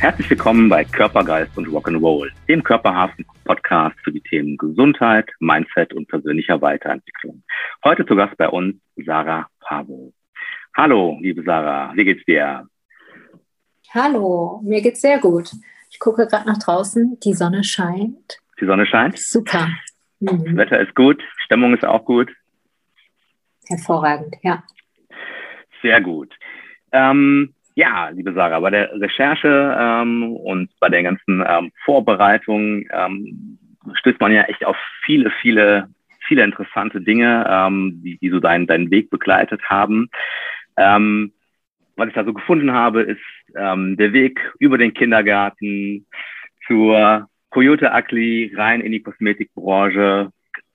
Herzlich willkommen bei Körpergeist und Rock'n'Roll, dem Körperhafen-Podcast für die Themen Gesundheit, Mindset und persönlicher Weiterentwicklung. Heute zu Gast bei uns Sarah Pavo. Hallo, liebe Sarah, wie geht's dir? Hallo, mir geht's sehr gut. Ich gucke gerade nach draußen, die Sonne scheint. Die Sonne scheint? Super. Mhm. Das Wetter ist gut, Stimmung ist auch gut. Hervorragend, ja. Sehr gut. Ähm, ja, liebe Sarah, bei der Recherche ähm, und bei der ganzen ähm, Vorbereitung ähm, stößt man ja echt auf viele, viele, viele interessante Dinge, ähm, die, die so deinen, deinen Weg begleitet haben. Ähm, was ich da so gefunden habe, ist ähm, der Weg über den Kindergarten zur Coyote Ugly rein in die Kosmetikbranche,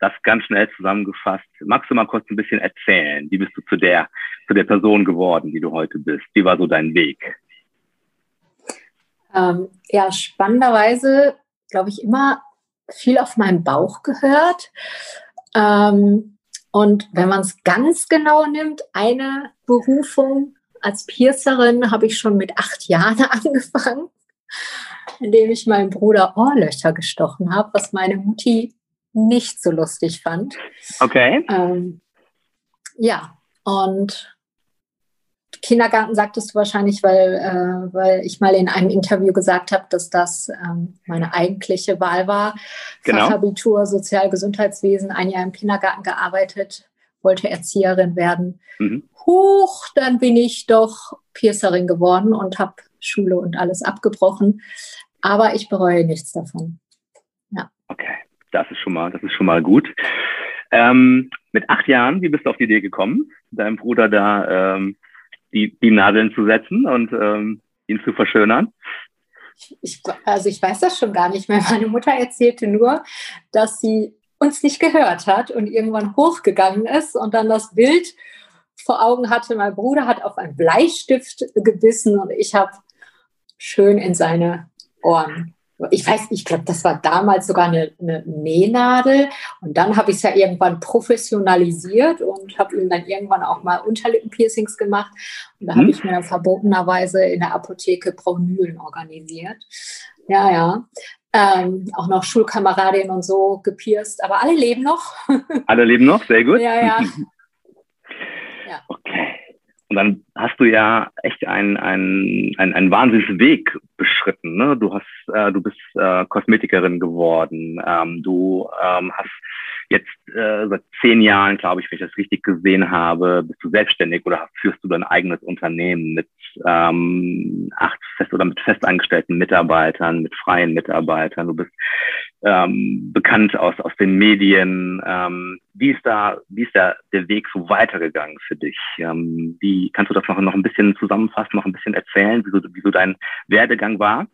das ganz schnell zusammengefasst. Magst du mal kurz ein bisschen erzählen? Wie bist du zu der, zu der Person geworden, die du heute bist? Wie war so dein Weg? Ähm, ja, spannenderweise, glaube ich, immer viel auf meinen Bauch gehört. Ähm, und wenn man es ganz genau nimmt, eine Berufung als Piercerin habe ich schon mit acht Jahren angefangen, indem ich meinem Bruder Ohrlöcher gestochen habe, was meine Mutti nicht so lustig fand. Okay. Ähm, ja, und Kindergarten sagtest du wahrscheinlich, weil, äh, weil ich mal in einem Interview gesagt habe, dass das ähm, meine eigentliche Wahl war. Genau. Fachabitur Sozialgesundheitswesen, ein Jahr im Kindergarten gearbeitet, wollte Erzieherin werden. Mhm. Huch, dann bin ich doch Piercerin geworden und habe Schule und alles abgebrochen. Aber ich bereue nichts davon. Ja. Okay. Das ist schon mal, das ist schon mal gut. Ähm, mit acht Jahren, wie bist du auf die Idee gekommen, deinem Bruder da ähm, die, die Nadeln zu setzen und ähm, ihn zu verschönern? Ich, also ich weiß das schon gar nicht mehr. Meine Mutter erzählte nur, dass sie uns nicht gehört hat und irgendwann hochgegangen ist und dann das Bild vor Augen hatte. Mein Bruder hat auf einen Bleistift gebissen und ich habe schön in seine Ohren ich weiß, ich glaube, das war damals sogar eine, eine Nähnadel. Und dann habe ich es ja irgendwann professionalisiert und habe ihm dann irgendwann auch mal Unterlippenpiercings gemacht. Und da hm. habe ich mir verbotenerweise in der Apotheke Braunmühlen organisiert. Ja, ja. Ähm, auch noch Schulkameradinnen und so gepierst, aber alle leben noch. alle leben noch, sehr gut. Ja. ja. Und dann hast du ja echt einen, einen, einen, einen Wahnsinnsweg beschritten. Ne? Du hast, äh, du bist äh, Kosmetikerin geworden. Ähm, du ähm, hast jetzt äh, seit zehn Jahren, glaube ich, wenn ich das richtig gesehen habe, bist du selbstständig oder führst du dein eigenes Unternehmen mit ähm, acht fest oder mit festangestellten Mitarbeitern, mit freien Mitarbeitern. Du bist ähm, bekannt aus, aus den Medien. Ähm, wie ist da, wie ist da der Weg so weitergegangen für dich? Ähm, wie kannst du das noch, noch ein bisschen zusammenfassen, noch ein bisschen erzählen, wie so, wie so dein Werdegang war?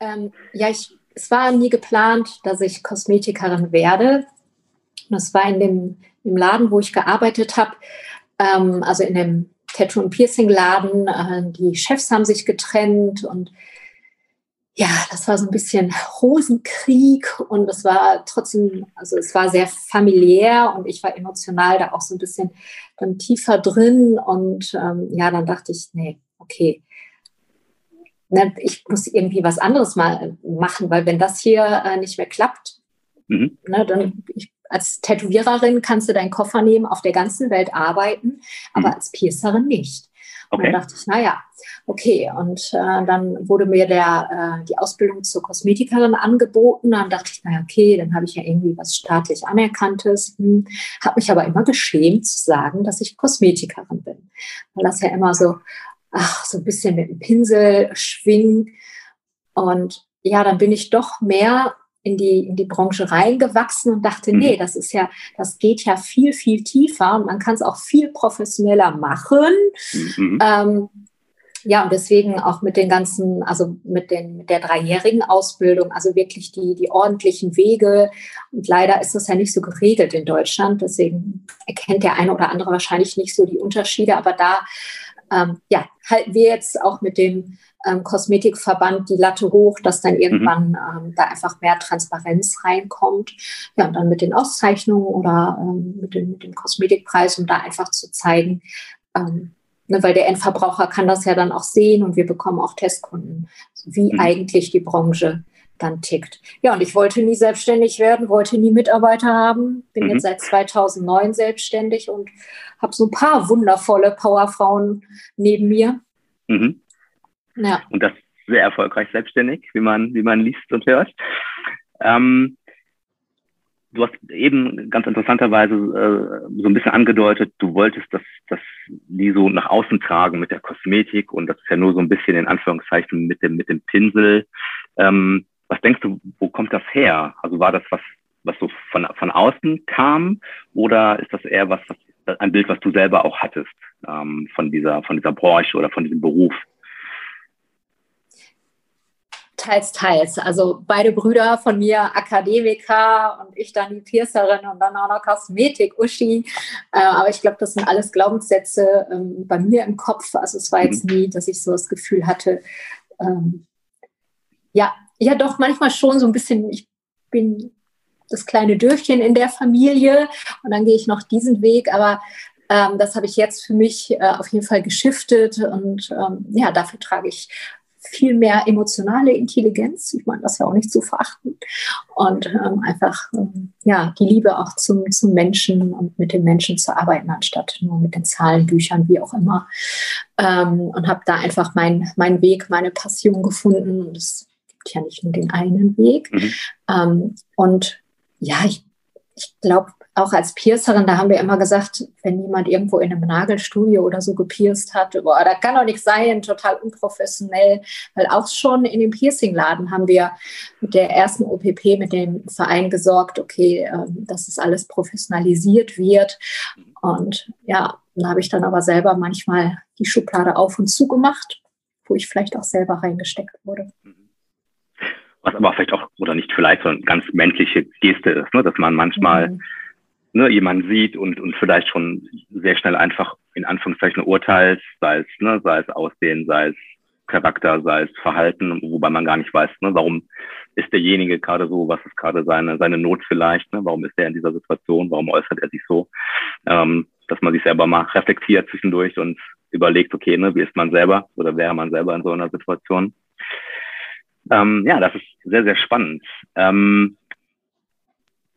Ähm, ja, ich, es war nie geplant, dass ich Kosmetikerin werde. Das war in dem im Laden, wo ich gearbeitet habe, ähm, also in dem Tattoo- und Piercing-Laden. Äh, die Chefs haben sich getrennt und ja, das war so ein bisschen Hosenkrieg und es war trotzdem, also es war sehr familiär und ich war emotional da auch so ein bisschen dann tiefer drin und ähm, ja, dann dachte ich, nee, okay, ne, ich muss irgendwie was anderes mal machen, weil wenn das hier äh, nicht mehr klappt, mhm. ne, dann ich, als Tätowiererin kannst du deinen Koffer nehmen, auf der ganzen Welt arbeiten, aber mhm. als Piercerin nicht. Okay. Und dann dachte ich, naja, okay. Und äh, dann wurde mir der, äh, die Ausbildung zur Kosmetikerin angeboten. Dann dachte ich, naja, okay, dann habe ich ja irgendwie was staatlich Anerkanntes. Hm. Habe mich aber immer geschämt zu sagen, dass ich Kosmetikerin bin. Weil das ja immer so, ach, so ein bisschen mit dem Pinsel schwingt. Und ja, dann bin ich doch mehr in die, in die Branche reingewachsen und dachte, mhm. nee, das ist ja, das geht ja viel, viel tiefer und man kann es auch viel professioneller machen. Mhm. Ähm, ja, und deswegen auch mit den ganzen, also mit, den, mit der dreijährigen Ausbildung, also wirklich die, die ordentlichen Wege. Und leider ist das ja nicht so geregelt in Deutschland. Deswegen erkennt der eine oder andere wahrscheinlich nicht so die Unterschiede. Aber da ähm, ja, halten wir jetzt auch mit dem ähm, Kosmetikverband die Latte hoch, dass dann irgendwann mhm. ähm, da einfach mehr Transparenz reinkommt. Ja, und dann mit den Auszeichnungen oder ähm, mit, dem, mit dem Kosmetikpreis, um da einfach zu zeigen, ähm, ne, weil der Endverbraucher kann das ja dann auch sehen und wir bekommen auch Testkunden, wie mhm. eigentlich die Branche dann tickt. Ja, und ich wollte nie selbstständig werden, wollte nie Mitarbeiter haben, bin mhm. jetzt seit 2009 selbstständig und habe so ein paar wundervolle Powerfrauen neben mir. Mhm. Ja. Und das sehr erfolgreich selbstständig, wie man, wie man liest und hört. Ähm, du hast eben ganz interessanterweise äh, so ein bisschen angedeutet, du wolltest das, das nie so nach außen tragen mit der Kosmetik und das ist ja nur so ein bisschen in Anführungszeichen mit dem, mit dem Pinsel. Ähm, was denkst du, wo kommt das her? Also war das was, was so von, von außen kam oder ist das eher was, was ein Bild, was du selber auch hattest ähm, von dieser, von dieser Branche oder von diesem Beruf? Teils, teils. Also beide Brüder von mir Akademiker und ich dann die Piercerin und dann auch noch Kosmetik, Uschi. Äh, aber ich glaube, das sind alles Glaubenssätze ähm, bei mir im Kopf. Also es war jetzt mhm. nie, dass ich so das Gefühl hatte, ähm, ja, ja doch manchmal schon so ein bisschen, ich bin das kleine Dürfchen in der Familie und dann gehe ich noch diesen Weg, aber ähm, das habe ich jetzt für mich äh, auf jeden Fall geschiftet und ähm, ja, dafür trage ich viel mehr emotionale Intelligenz. Ich meine, das ja auch nicht zu verachten. Und ähm, einfach, ähm, ja, die Liebe auch zum, zum Menschen und mit den Menschen zu arbeiten, anstatt nur mit den Zahlenbüchern, wie auch immer. Ähm, und habe da einfach meinen mein Weg, meine Passion gefunden. Und es gibt ja nicht nur den einen Weg. Mhm. Ähm, und ja, ich, ich glaube, auch als Piercerin, da haben wir immer gesagt, wenn jemand irgendwo in einem Nagelstudio oder so gepierst hat, boah, da kann doch nichts sein, total unprofessionell, weil auch schon in dem Piercingladen haben wir mit der ersten OPP mit dem Verein gesorgt, okay, ähm, dass es alles professionalisiert wird. Und ja, da habe ich dann aber selber manchmal die Schublade auf und zu gemacht, wo ich vielleicht auch selber reingesteckt wurde. Was aber vielleicht auch, oder nicht vielleicht, so eine ganz menschliche Geste ist, ne? dass man manchmal mhm. ne, jemanden sieht und, und vielleicht schon sehr schnell einfach in Anführungszeichen urteilt, sei es, ne, sei es Aussehen, sei es Charakter, sei es Verhalten, wobei man gar nicht weiß, ne, warum ist derjenige gerade so, was ist gerade seine, seine Not vielleicht, ne, warum ist er in dieser Situation, warum äußert er sich so, ähm, dass man sich selber mal reflektiert zwischendurch und überlegt, okay, ne, wie ist man selber oder wäre man selber in so einer Situation. Ähm, ja, das ist sehr, sehr spannend. Ähm,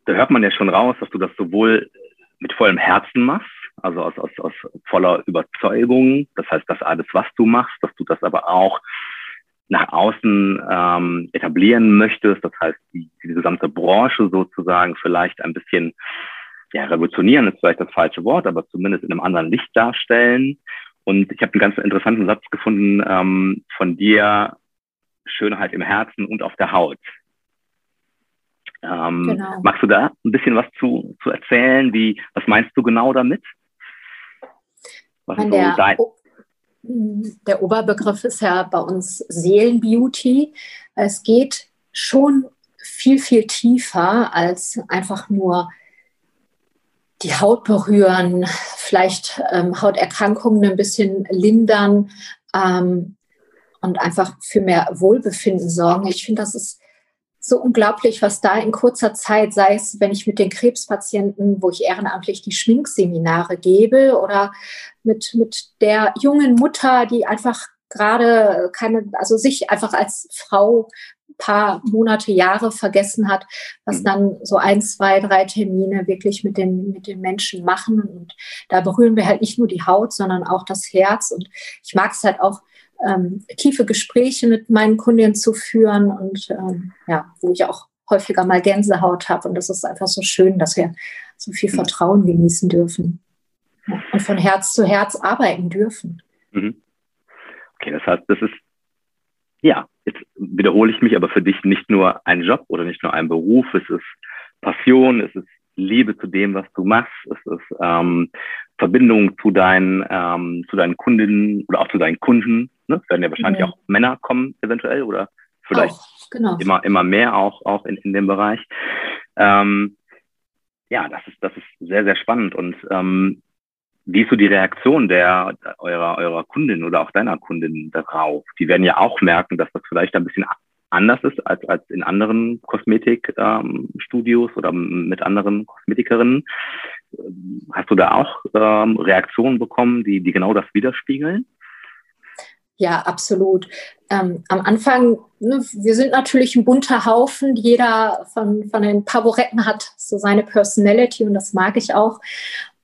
da hört man ja schon raus, dass du das sowohl mit vollem Herzen machst, also aus, aus, aus voller Überzeugung. Das heißt, dass alles, was du machst, dass du das aber auch nach außen ähm, etablieren möchtest. Das heißt, die, die gesamte Branche sozusagen vielleicht ein bisschen ja, revolutionieren ist vielleicht das falsche Wort, aber zumindest in einem anderen Licht darstellen. Und ich habe einen ganz interessanten Satz gefunden ähm, von dir, Schönheit im Herzen und auf der Haut. Ähm, genau. Magst du da ein bisschen was zu, zu erzählen? Wie, was meinst du genau damit? Was so der, der Oberbegriff ist ja bei uns Seelenbeauty. Es geht schon viel, viel tiefer als einfach nur die Haut berühren, vielleicht ähm, Hauterkrankungen ein bisschen lindern ähm, und einfach für mehr Wohlbefinden sorgen. Ich finde, das ist so unglaublich, was da in kurzer Zeit, sei es, wenn ich mit den Krebspatienten, wo ich ehrenamtlich die Schminkseminare gebe oder mit, mit der jungen Mutter, die einfach gerade keine, also sich einfach als Frau paar Monate, Jahre vergessen hat, was mhm. dann so ein, zwei, drei Termine wirklich mit den, mit den Menschen machen. Und da berühren wir halt nicht nur die Haut, sondern auch das Herz. Und ich mag es halt auch, ähm, tiefe Gespräche mit meinen Kundinnen zu führen und ähm, ja, wo ich auch häufiger mal Gänsehaut habe. Und das ist einfach so schön, dass wir so viel mhm. Vertrauen genießen dürfen ja, und von Herz zu Herz arbeiten dürfen. Mhm. Okay, das heißt, das ist, ja, jetzt wiederhole ich mich, aber für dich nicht nur ein Job oder nicht nur ein Beruf, es ist Passion, es ist Liebe zu dem, was du machst. Es ist ähm, Verbindung zu deinen, ähm, zu deinen Kundinnen oder auch zu deinen Kunden. Ne? Es werden ja wahrscheinlich ja. auch Männer kommen, eventuell, oder vielleicht auch, genau. immer, immer mehr auch, auch in, in dem Bereich. Ähm, ja, das ist, das ist sehr, sehr spannend. Und ähm, wie ist so die Reaktion der eurer, eurer Kundin oder auch deiner Kundin darauf? Die werden ja auch merken, dass das vielleicht ein bisschen anders ist als, als in anderen Kosmetikstudios ähm, oder mit anderen Kosmetikerinnen. Hast du da auch ähm, Reaktionen bekommen, die, die genau das widerspiegeln? Ja, absolut. Ähm, am Anfang, ne, wir sind natürlich ein bunter Haufen. Jeder von, von den Pavoretten hat so seine Personality und das mag ich auch.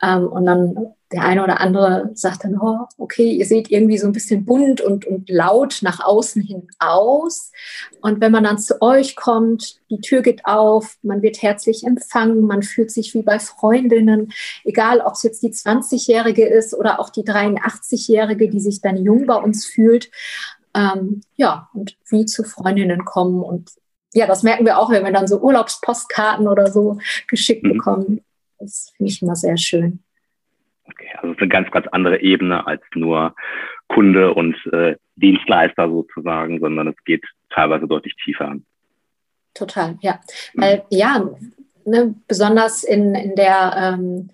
Ähm, und dann der eine oder andere sagt dann, oh, okay, ihr seht irgendwie so ein bisschen bunt und, und laut nach außen hin aus. Und wenn man dann zu euch kommt, die Tür geht auf, man wird herzlich empfangen, man fühlt sich wie bei Freundinnen, egal ob es jetzt die 20-Jährige ist oder auch die 83-Jährige, die sich dann jung bei uns fühlt. Ähm, ja, und wie zu Freundinnen kommen. Und ja, das merken wir auch, wenn wir dann so Urlaubspostkarten oder so geschickt mhm. bekommen. Das finde ich immer sehr schön. Okay, also es ist eine ganz, ganz andere Ebene als nur Kunde und äh, Dienstleister sozusagen, sondern es geht teilweise deutlich tiefer an. Total, ja. Mhm. Weil, ja, ne, besonders in, in der ähm,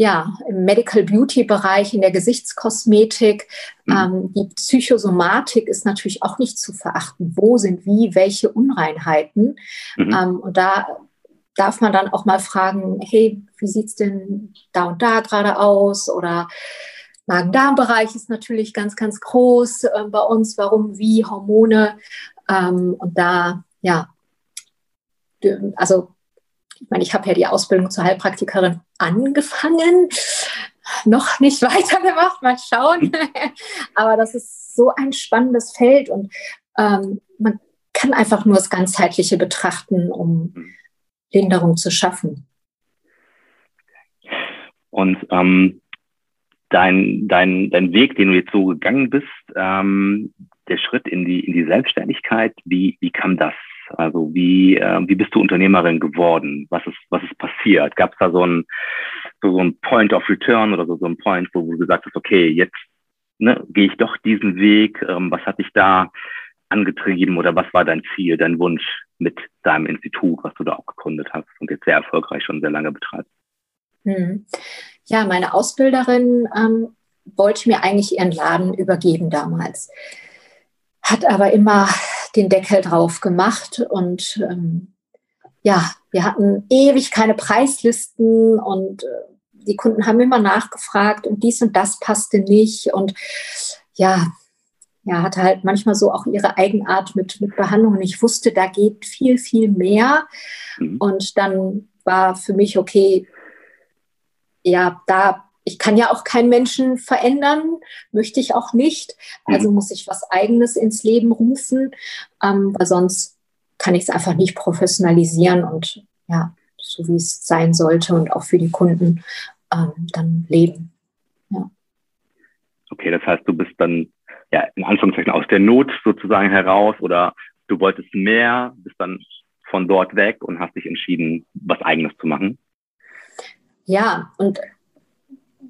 ja, im Medical Beauty Bereich, in der Gesichtskosmetik. Mhm. Ähm, die Psychosomatik ist natürlich auch nicht zu verachten. Wo sind wie welche Unreinheiten? Mhm. Ähm, und da darf man dann auch mal fragen, hey, wie sieht es denn da und da gerade aus? Oder Magen-Darm-Bereich ist natürlich ganz, ganz groß äh, bei uns. Warum, wie, Hormone? Ähm, und da, ja, also ich meine, ich habe ja die Ausbildung zur Heilpraktikerin angefangen, noch nicht weitergemacht, mal schauen. Aber das ist so ein spannendes Feld und ähm, man kann einfach nur das Ganzheitliche betrachten, um Linderung zu schaffen. Und ähm, dein, dein, dein Weg, den du jetzt so gegangen bist, ähm, der Schritt in die, in die Selbstständigkeit, wie, wie kam das? Also wie, äh, wie bist du Unternehmerin geworden? Was ist, was ist passiert? Gab es da so ein, so, so ein Point of Return oder so, so ein Point, wo du gesagt hast, okay, jetzt ne, gehe ich doch diesen Weg. Ähm, was hat dich da angetrieben oder was war dein Ziel, dein Wunsch mit deinem Institut, was du da auch gegründet hast und jetzt sehr erfolgreich schon sehr lange betreibst? Hm. Ja, meine Ausbilderin ähm, wollte mir eigentlich ihren Laden übergeben damals, hat aber immer den Deckel drauf gemacht und ähm, ja, wir hatten ewig keine Preislisten und äh, die Kunden haben immer nachgefragt und dies und das passte nicht und ja, ja, hatte halt manchmal so auch ihre Eigenart mit, mit Behandlungen. Ich wusste, da geht viel, viel mehr. Mhm. Und dann war für mich okay, ja, da, ich kann ja auch keinen Menschen verändern, möchte ich auch nicht. Also mhm. muss ich was Eigenes ins Leben rufen, ähm, weil sonst kann ich es einfach nicht professionalisieren und ja, so wie es sein sollte und auch für die Kunden ähm, dann leben. Ja. Okay, das heißt, du bist dann ja, in Anführungszeichen aus der Not sozusagen heraus oder du wolltest mehr, bist dann von dort weg und hast dich entschieden, was eigenes zu machen? Ja, und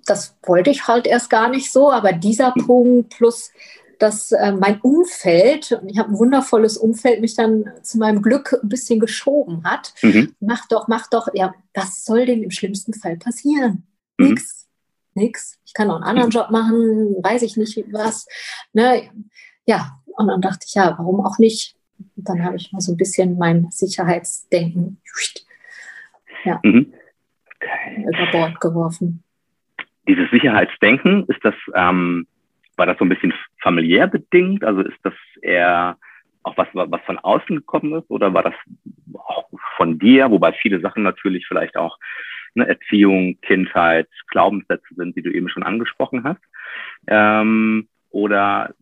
das wollte ich halt erst gar nicht so, aber dieser mhm. Punkt plus dass äh, mein Umfeld, und ich habe ein wundervolles Umfeld, mich dann zu meinem Glück ein bisschen geschoben hat. Mhm. Mach doch, mach doch, ja, was soll denn im schlimmsten Fall passieren? Mhm. Nix nix. Ich kann auch einen anderen Job machen, weiß ich nicht was. Ne? Ja, und dann dachte ich, ja, warum auch nicht? Und dann habe ich mal so ein bisschen mein Sicherheitsdenken ja, mhm. okay. über Bord geworfen. Dieses Sicherheitsdenken, ist das, ähm, war das so ein bisschen familiär bedingt? Also ist das eher auch was, was von außen gekommen ist oder war das auch von dir, wobei viele Sachen natürlich vielleicht auch ne, Erziehung, Kindheit, Glaubenssätze sind, die du eben schon angesprochen hast. Ähm, oder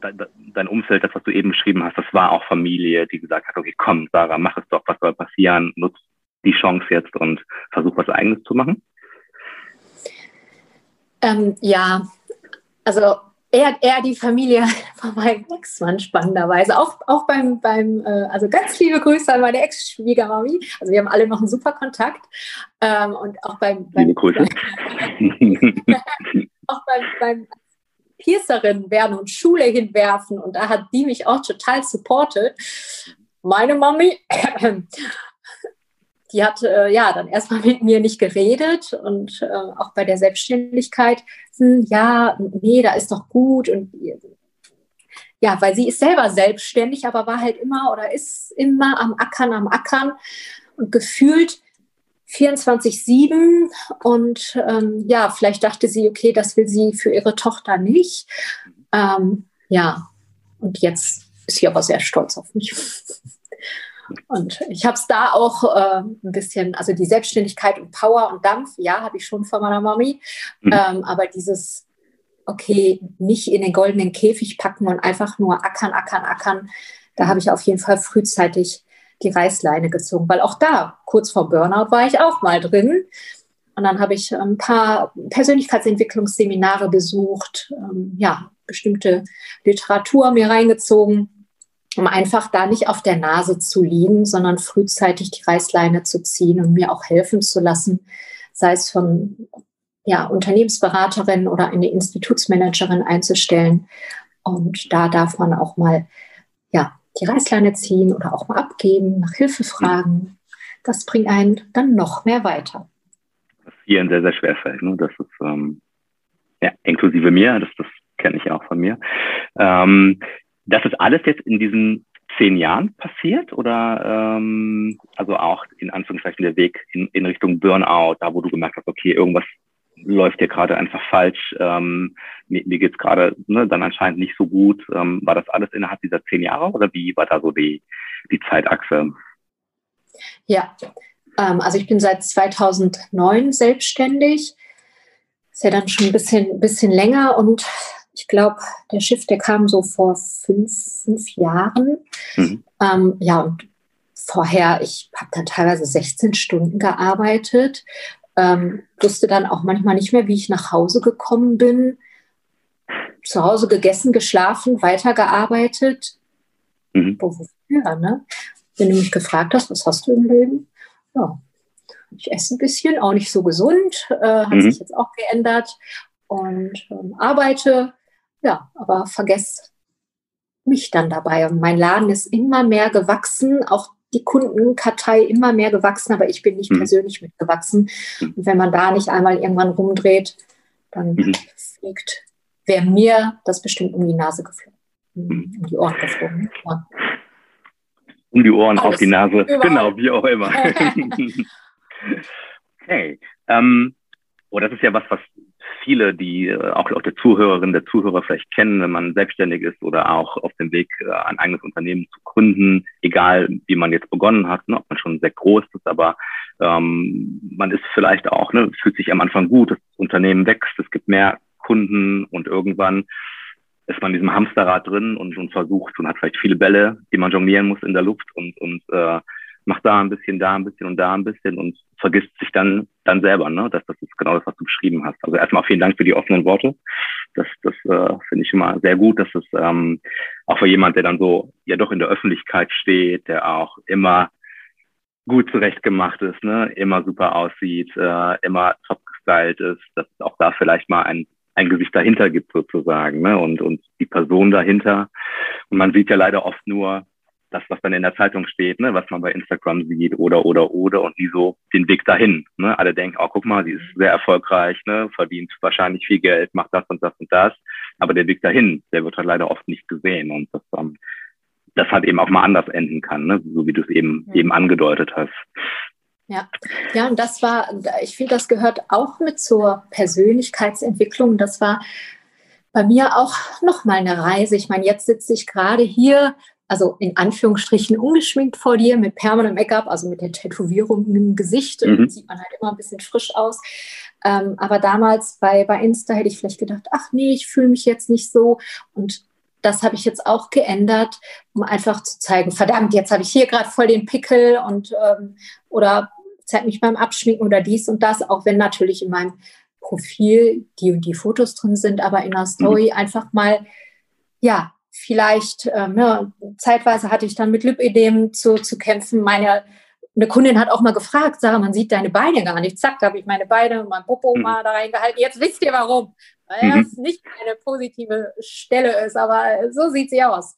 dein Umfeld, das, was du eben beschrieben hast, das war auch Familie, die gesagt hat, okay, komm, Sarah, mach es doch, was soll passieren, nutz die Chance jetzt und versuch was Eigenes zu machen? Ähm, ja, also eher, eher die Familie von meinem Ex-Mann spannenderweise. Auch, auch beim, beim äh, also ganz liebe Grüße an meine Ex-Schwiegermami. Also wir haben alle noch einen super Kontakt. Ähm, und auch beim, beim Grüße. auch beim, beim Piercerin werden und Schule hinwerfen. Und da hat die mich auch total supportet. Meine Mami, die hat äh, ja dann erstmal mit mir nicht geredet und äh, auch bei der Selbstständigkeit, hm, ja, nee, da ist doch gut und ja, weil sie ist selber selbstständig, aber war halt immer oder ist immer am Ackern, am Ackern und gefühlt 24-7 und ähm, ja, vielleicht dachte sie, okay, das will sie für ihre Tochter nicht. Ähm, ja, und jetzt ist sie aber sehr stolz auf mich. Und ich habe es da auch äh, ein bisschen, also die Selbstständigkeit und Power und Dampf, ja, habe ich schon von meiner Mami. Mhm. Ähm, aber dieses, okay, nicht in den goldenen Käfig packen und einfach nur ackern, ackern, ackern, da habe ich auf jeden Fall frühzeitig die Reißleine gezogen, weil auch da, kurz vor Burnout, war ich auch mal drin. Und dann habe ich ein paar Persönlichkeitsentwicklungsseminare besucht, ähm, ja, bestimmte Literatur mir reingezogen um einfach da nicht auf der Nase zu liegen, sondern frühzeitig die Reißleine zu ziehen und mir auch helfen zu lassen, sei es von ja, Unternehmensberaterin oder eine Institutsmanagerin einzustellen. Und da darf man auch mal ja, die Reißleine ziehen oder auch mal abgeben, nach Hilfe fragen. Das bringt einen dann noch mehr weiter. Was vielen sehr, sehr schwer fällt. Ne? Das ist, ähm, ja, inklusive mir, das, das kenne ich auch von mir. Ähm, das ist alles jetzt in diesen zehn Jahren passiert oder ähm, also auch in Anführungszeichen der Weg in, in Richtung Burnout, da wo du gemerkt hast, okay, irgendwas läuft hier gerade einfach falsch, ähm, mir, mir geht es gerade ne, dann anscheinend nicht so gut. Ähm, war das alles innerhalb dieser zehn Jahre oder wie war da so die, die Zeitachse? Ja, ähm, also ich bin seit 2009 selbstständig. Ist ja dann schon ein bisschen, bisschen länger und ich glaube, der Schiff, der kam so vor fünf, fünf Jahren. Mhm. Ähm, ja, und vorher, ich habe dann teilweise 16 Stunden gearbeitet, ähm, wusste dann auch manchmal nicht mehr, wie ich nach Hause gekommen bin. Zu Hause gegessen, geschlafen, weitergearbeitet. Mhm. Wofür, ne? Wenn du mich gefragt hast, was hast du im Leben? Ja, ich esse ein bisschen, auch nicht so gesund, äh, hat mhm. sich jetzt auch geändert und ähm, arbeite ja, aber vergesst mich dann dabei. Und mein Laden ist immer mehr gewachsen, auch die Kundenkartei immer mehr gewachsen, aber ich bin nicht mhm. persönlich mitgewachsen. Mhm. Und wenn man da nicht einmal irgendwann rumdreht, dann mhm. fliegt, wäre mir das bestimmt um die Nase geflogen, mhm. um die Ohren geflogen. Ja. Um die Ohren, Alles. auf die Nase, Überall. genau, wie auch immer. okay. Ähm, oh, das ist ja was, was viele, die äh, auch, auch der Zuhörerin, der Zuhörer vielleicht kennen, wenn man selbstständig ist oder auch auf dem Weg, äh, ein eigenes Unternehmen zu gründen, egal wie man jetzt begonnen hat, ne, ob man schon sehr groß ist, aber ähm, man ist vielleicht auch, ne, fühlt sich am Anfang gut, das Unternehmen wächst, es gibt mehr Kunden und irgendwann ist man in diesem Hamsterrad drin und, und versucht und hat vielleicht viele Bälle, die man jonglieren muss in der Luft und, und äh, macht da ein bisschen, da ein bisschen und da ein bisschen und vergisst sich dann, dann selber, ne? Das, das ist genau das, was du beschrieben hast. Also erstmal vielen Dank für die offenen Worte. Das, das äh, finde ich immer sehr gut, dass es ähm, auch für jemand, der dann so ja doch in der Öffentlichkeit steht, der auch immer gut zurechtgemacht ist, ne? immer super aussieht, äh, immer top gestylt ist, dass es auch da vielleicht mal ein, ein Gesicht dahinter gibt sozusagen ne? und, und die Person dahinter. Und man sieht ja leider oft nur das, was dann in der Zeitung steht, ne, was man bei Instagram sieht oder, oder, oder und die so den Weg dahin. Ne? Alle denken, oh, guck mal, sie ist sehr erfolgreich, ne, verdient wahrscheinlich viel Geld, macht das und das und das. Aber der Weg dahin, der wird halt leider oft nicht gesehen und das, ähm, das halt eben auch mal anders enden kann, ne? so wie du es eben, ja. eben angedeutet hast. Ja, ja, und das war, ich finde, das gehört auch mit zur Persönlichkeitsentwicklung. Das war bei mir auch nochmal eine Reise. Ich meine, jetzt sitze ich gerade hier also in Anführungsstrichen ungeschminkt vor dir mit Permanent Make-up, also mit der Tätowierung im Gesicht. Mhm. Sieht man halt immer ein bisschen frisch aus. Ähm, aber damals bei, bei Insta hätte ich vielleicht gedacht, ach nee, ich fühle mich jetzt nicht so. Und das habe ich jetzt auch geändert, um einfach zu zeigen, verdammt, jetzt habe ich hier gerade voll den Pickel und ähm, oder zeigt mich beim Abschminken oder dies und das, auch wenn natürlich in meinem Profil die und die Fotos drin sind, aber in der Story mhm. einfach mal, ja, vielleicht, ähm, ne, zeitweise hatte ich dann mit Lipödem zu, zu kämpfen. Meine eine Kundin hat auch mal gefragt, Sarah, man sieht deine Beine gar nicht. Zack, da habe ich meine Beine und mein Popo mhm. mal da reingehalten. Jetzt wisst ihr warum. Weil mhm. das nicht eine positive Stelle ist, aber so sieht sie aus.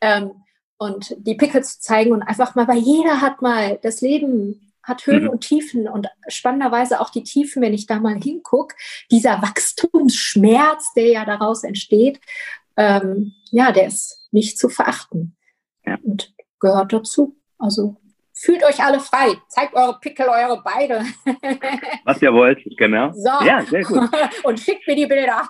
Ähm, und die Pickel zu zeigen und einfach mal, weil jeder hat mal, das Leben hat Höhen mhm. und Tiefen und spannenderweise auch die Tiefen, wenn ich da mal hingucke, dieser Wachstumsschmerz, der ja daraus entsteht, ähm, ja, der ist nicht zu verachten ja. und gehört dazu. Also fühlt euch alle frei, zeigt eure Pickel, eure Beine. Was ihr wollt, genau. So. Ja, sehr gut. Und schickt mir die Bilder.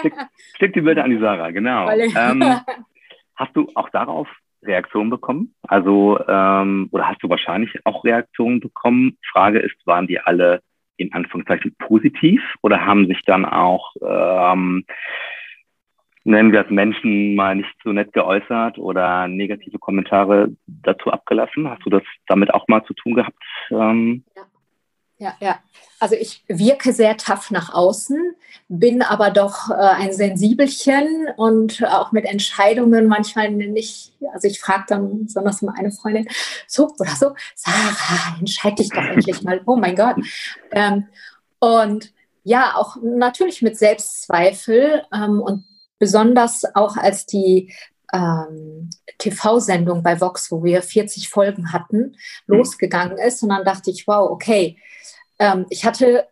Schick, schick die Bilder an die Sarah, genau. Ähm, hast du auch darauf Reaktionen bekommen? Also, ähm, oder hast du wahrscheinlich auch Reaktionen bekommen? Frage ist, waren die alle in Anführungszeichen positiv oder haben sich dann auch ähm, nennen wir es Menschen mal nicht so nett geäußert oder negative Kommentare dazu abgelassen? Hast du das damit auch mal zu tun gehabt? Ähm? Ja. Ja, ja. Also ich wirke sehr tough nach außen, bin aber doch äh, ein Sensibelchen und auch mit Entscheidungen manchmal nicht, also ich frage dann besonders mal eine Freundin, so oder so, Sarah, entscheide dich doch endlich mal, oh mein Gott. Ähm, und ja, auch natürlich mit Selbstzweifel ähm, und besonders auch als die ähm, TV-Sendung bei Vox, wo wir 40 Folgen hatten, mhm. losgegangen ist. Und dann dachte ich, wow, okay, ähm, ich hatte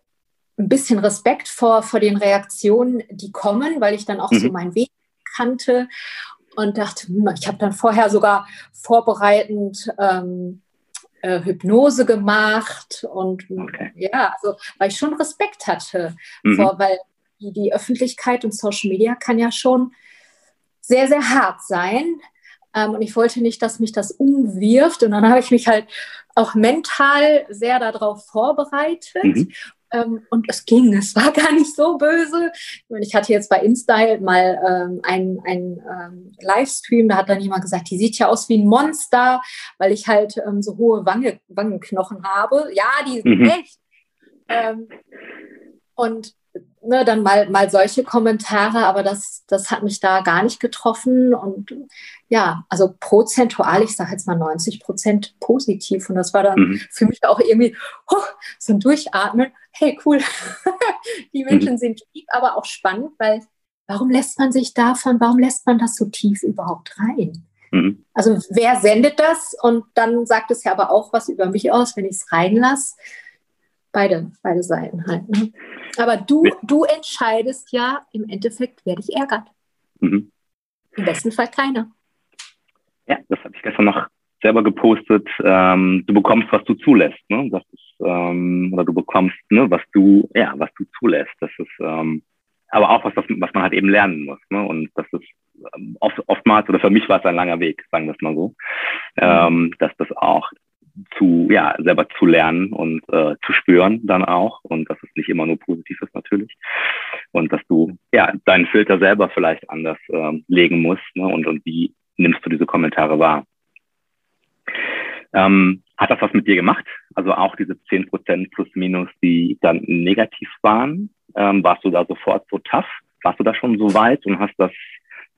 ein bisschen Respekt vor, vor den Reaktionen, die kommen, weil ich dann auch mhm. so meinen Weg kannte und dachte, hm, ich habe dann vorher sogar vorbereitend ähm, äh, Hypnose gemacht und okay. ja, also weil ich schon Respekt hatte, mhm. vor, weil die, die Öffentlichkeit und Social Media kann ja schon sehr, sehr hart sein. Ähm, und ich wollte nicht, dass mich das umwirft. Und dann habe ich mich halt auch mental sehr darauf vorbereitet. Mhm. Ähm, und es ging, es war gar nicht so böse. Ich hatte jetzt bei InStyle mal ähm, einen, einen ähm, Livestream, da hat dann jemand gesagt, die sieht ja aus wie ein Monster, weil ich halt ähm, so hohe Wange, Wangenknochen habe. Ja, die sind mhm. echt. Ähm, und ne, dann mal, mal solche Kommentare, aber das, das hat mich da gar nicht getroffen. Und ja, also prozentual, ich sage jetzt mal 90 Prozent positiv. Und das war dann mhm. für mich auch irgendwie oh, so ein Durchatmen. Hey, cool, die Menschen mhm. sind lieb, aber auch spannend, weil warum lässt man sich davon, warum lässt man das so tief überhaupt rein? Mhm. Also wer sendet das? Und dann sagt es ja aber auch was über mich aus, wenn ich es reinlasse. Beide, beide Seiten halt. Ne? Aber du, du entscheidest ja im Endeffekt, wer dich ärgert. Mhm. Im besten Fall keiner. Ja, das habe ich gestern noch selber gepostet. Ähm, du bekommst, was du zulässt. Ne? Das ist, ähm, oder du bekommst, ne, was du, ja, was du zulässt. Das ist ähm, aber auch was, was, man halt eben lernen muss. Ne? Und das ist ähm, oft, oftmals, oder für mich war es ein langer Weg, sagen wir es mal so, mhm. ähm, dass das auch zu, ja, selber zu lernen und äh, zu spüren dann auch und dass es nicht immer nur positiv ist natürlich und dass du, ja, deinen Filter selber vielleicht anders ähm, legen musst ne? und, und wie nimmst du diese Kommentare wahr. Ähm, hat das was mit dir gemacht? Also auch diese zehn Prozent plus minus, die dann negativ waren? Ähm, warst du da sofort so tough? Warst du da schon so weit und hast das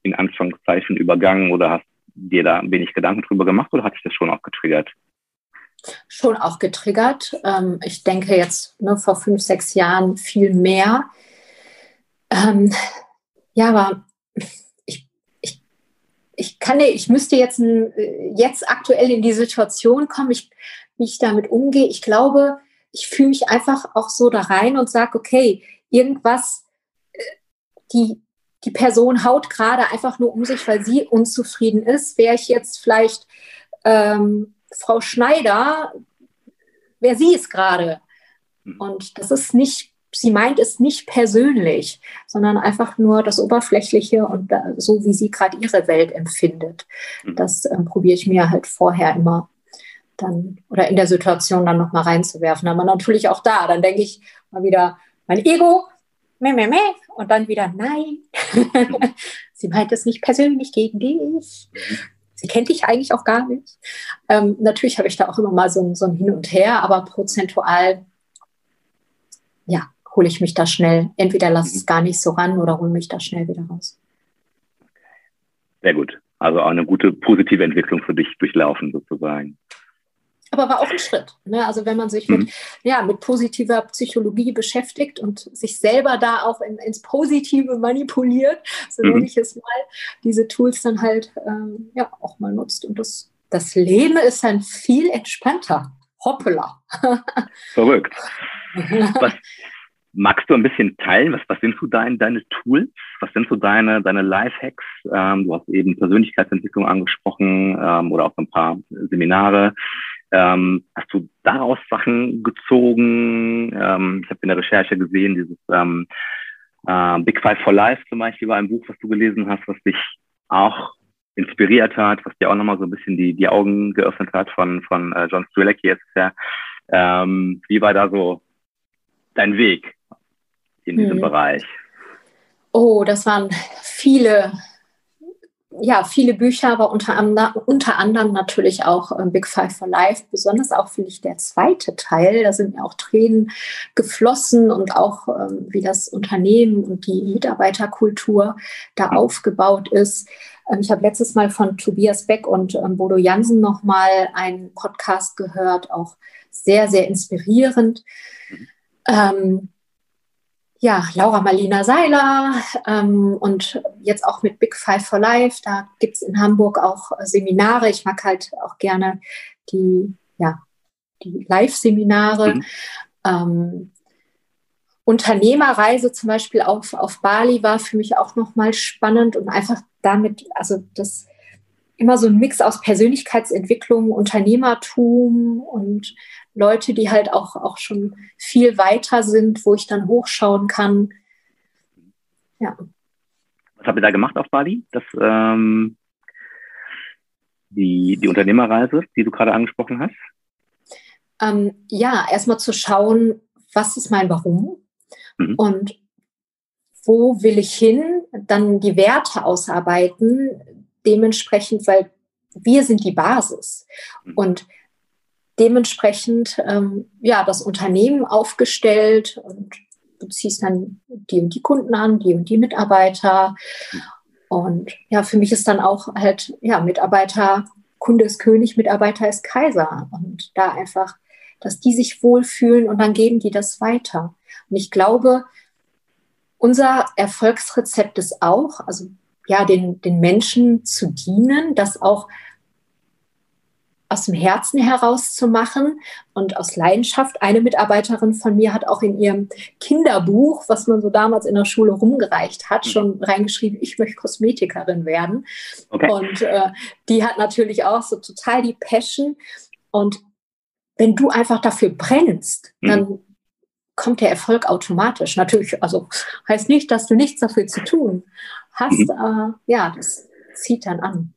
in Anführungszeichen übergangen oder hast dir da wenig Gedanken drüber gemacht oder hat dich das schon auch getriggert? Schon auch getriggert. Ähm, ich denke jetzt ne, vor fünf, sechs Jahren viel mehr. Ähm, ja, aber ich, ich, ich kann ich müsste jetzt, jetzt aktuell in die Situation kommen, ich, wie ich damit umgehe. Ich glaube, ich fühle mich einfach auch so da rein und sage, okay, irgendwas, äh, die, die Person haut gerade einfach nur um sich, weil sie unzufrieden ist. Wäre ich jetzt vielleicht ähm, Frau Schneider, wer sie ist gerade. Mhm. Und das ist nicht, sie meint es nicht persönlich, sondern einfach nur das Oberflächliche und da, so, wie sie gerade ihre Welt empfindet. Mhm. Das ähm, probiere ich mir halt vorher immer dann oder in der Situation dann nochmal reinzuwerfen. Aber natürlich auch da, dann denke ich mal wieder, mein Ego, meh, meh, meh, und dann wieder, nein, sie meint es nicht persönlich gegen dich. Mhm sie kennt dich eigentlich auch gar nicht. Ähm, natürlich habe ich da auch immer mal so, so ein Hin und Her, aber prozentual, ja, hole ich mich da schnell. Entweder lasse es gar nicht so ran oder hole mich da schnell wieder raus. Sehr gut. Also auch eine gute positive Entwicklung für dich durchlaufen sozusagen. Aber war auch ein Schritt. Ne? Also wenn man sich mhm. mit, ja, mit positiver Psychologie beschäftigt und sich selber da auch in, ins Positive manipuliert, so mhm. nenne ich es mal, diese Tools dann halt ähm, ja, auch mal nutzt. Und das, das Leben ist dann viel entspannter. Hoppala. Verrückt. Was, magst du ein bisschen teilen? Was, was sind so dein, deine Tools? Was sind so deine, deine Lifehacks? Ähm, du hast eben Persönlichkeitsentwicklung angesprochen ähm, oder auch ein paar Seminare. Ähm, hast du daraus Sachen gezogen? Ähm, ich habe in der Recherche gesehen, dieses ähm, äh, Big Five for Life zum Beispiel war ein Buch, was du gelesen hast, was dich auch inspiriert hat, was dir auch nochmal so ein bisschen die, die Augen geöffnet hat von, von äh, John Strelacki jetzt ja. Ähm, wie war da so dein Weg in diesem hm. Bereich? Oh, das waren viele ja, viele Bücher, aber unter, unter anderem natürlich auch äh, Big Five for Life. Besonders auch finde ich der zweite Teil. Da sind mir auch Tränen geflossen und auch ähm, wie das Unternehmen und die Mitarbeiterkultur da aufgebaut ist. Ähm, ich habe letztes Mal von Tobias Beck und ähm, Bodo Jansen nochmal einen Podcast gehört, auch sehr, sehr inspirierend. Mhm. Ähm, ja, Laura Marlina Seiler ähm, und jetzt auch mit Big Five for Life. Da gibt's in Hamburg auch Seminare. Ich mag halt auch gerne die, ja, die Live-Seminare. Mhm. Ähm, Unternehmerreise zum Beispiel auf, auf Bali war für mich auch nochmal spannend und einfach damit, also das immer so ein Mix aus Persönlichkeitsentwicklung, Unternehmertum und Leute, die halt auch, auch schon viel weiter sind, wo ich dann hochschauen kann. Ja. Was habt ihr da gemacht auf Bali? Das, ähm, die, die Unternehmerreise, die du gerade angesprochen hast? Ähm, ja, erstmal zu schauen, was ist mein Warum mhm. und wo will ich hin, dann die Werte ausarbeiten, dementsprechend, weil wir sind die Basis. Mhm. Und dementsprechend ähm, ja das Unternehmen aufgestellt und du ziehst dann die und die Kunden an, die und die Mitarbeiter. Und ja, für mich ist dann auch halt, ja, Mitarbeiter, Kunde ist König, Mitarbeiter ist Kaiser. Und da einfach, dass die sich wohlfühlen und dann geben die das weiter. Und ich glaube, unser Erfolgsrezept ist auch, also ja, den, den Menschen zu dienen, dass auch aus dem Herzen heraus zu machen und aus Leidenschaft. Eine Mitarbeiterin von mir hat auch in ihrem Kinderbuch, was man so damals in der Schule rumgereicht hat, mhm. schon reingeschrieben, ich möchte Kosmetikerin werden. Okay. Und äh, die hat natürlich auch so total die Passion. Und wenn du einfach dafür brennst, mhm. dann kommt der Erfolg automatisch. Natürlich, also heißt nicht, dass du nichts dafür zu tun hast. Mhm. Äh, ja, das zieht dann an.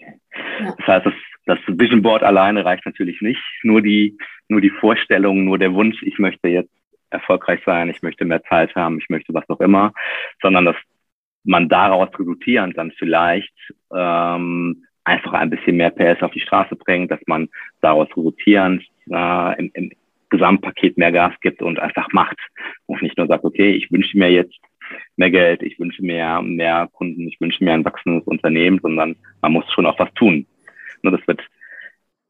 Ja. Das heißt, es das Vision Board alleine reicht natürlich nicht. Nur die, nur die Vorstellung, nur der Wunsch, ich möchte jetzt erfolgreich sein, ich möchte mehr Zeit haben, ich möchte was auch immer, sondern dass man daraus resultierend dann vielleicht ähm, einfach ein bisschen mehr PS auf die Straße bringt, dass man daraus resultierend äh, im, im Gesamtpaket mehr Gas gibt und einfach macht und nicht nur sagt, okay, ich wünsche mir jetzt mehr Geld, ich wünsche mir mehr Kunden, ich wünsche mir ein wachsendes Unternehmen, sondern man muss schon auch was tun. Ne, das wird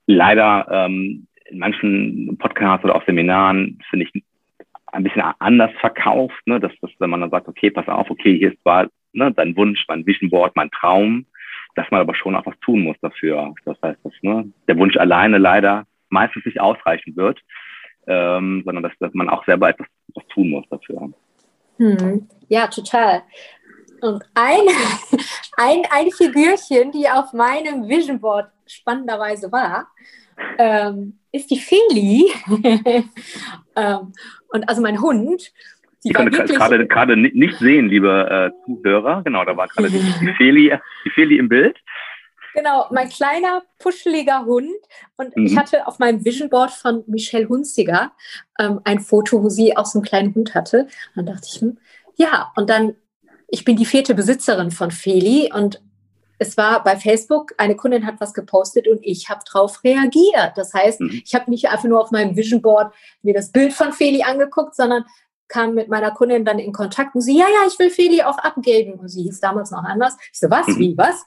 leider ähm, in manchen Podcasts oder auch Seminaren, finde ich, ein bisschen anders verkauft, ne? dass, dass wenn man dann sagt, okay, pass auf, okay, hier ist zwar ne, dein Wunsch, mein Vision Board, mein Traum, dass man aber schon auch was tun muss dafür. Das heißt, dass ne, der Wunsch alleine leider meistens nicht ausreichen wird, ähm, sondern dass, dass man auch selber etwas, etwas tun muss dafür. Hm. Ja, total. Und ein, ein, ein Figürchen, die auf meinem Vision Board spannenderweise war, ähm, ist die Feli. ähm, und also mein Hund. Die ich konnte gerade, gerade nicht sehen, liebe äh, Zuhörer. Genau, da war gerade die, die, Feli, die Feli im Bild. Genau, mein kleiner, puscheliger Hund. Und mhm. ich hatte auf meinem Vision Board von Michelle Hunziger ähm, ein Foto, wo sie auch so einen kleinen Hund hatte. Und dann dachte ich, hm, ja, und dann, ich bin die vierte Besitzerin von Feli und es war bei Facebook, eine Kundin hat was gepostet und ich habe darauf reagiert. Das heißt, mhm. ich habe nicht einfach nur auf meinem Vision Board mir das Bild von Feli angeguckt, sondern kam mit meiner Kundin dann in Kontakt und sie, ja, ja, ich will Feli auch abgeben. Und sie hieß damals noch anders. Ich so, was, mhm. wie, was?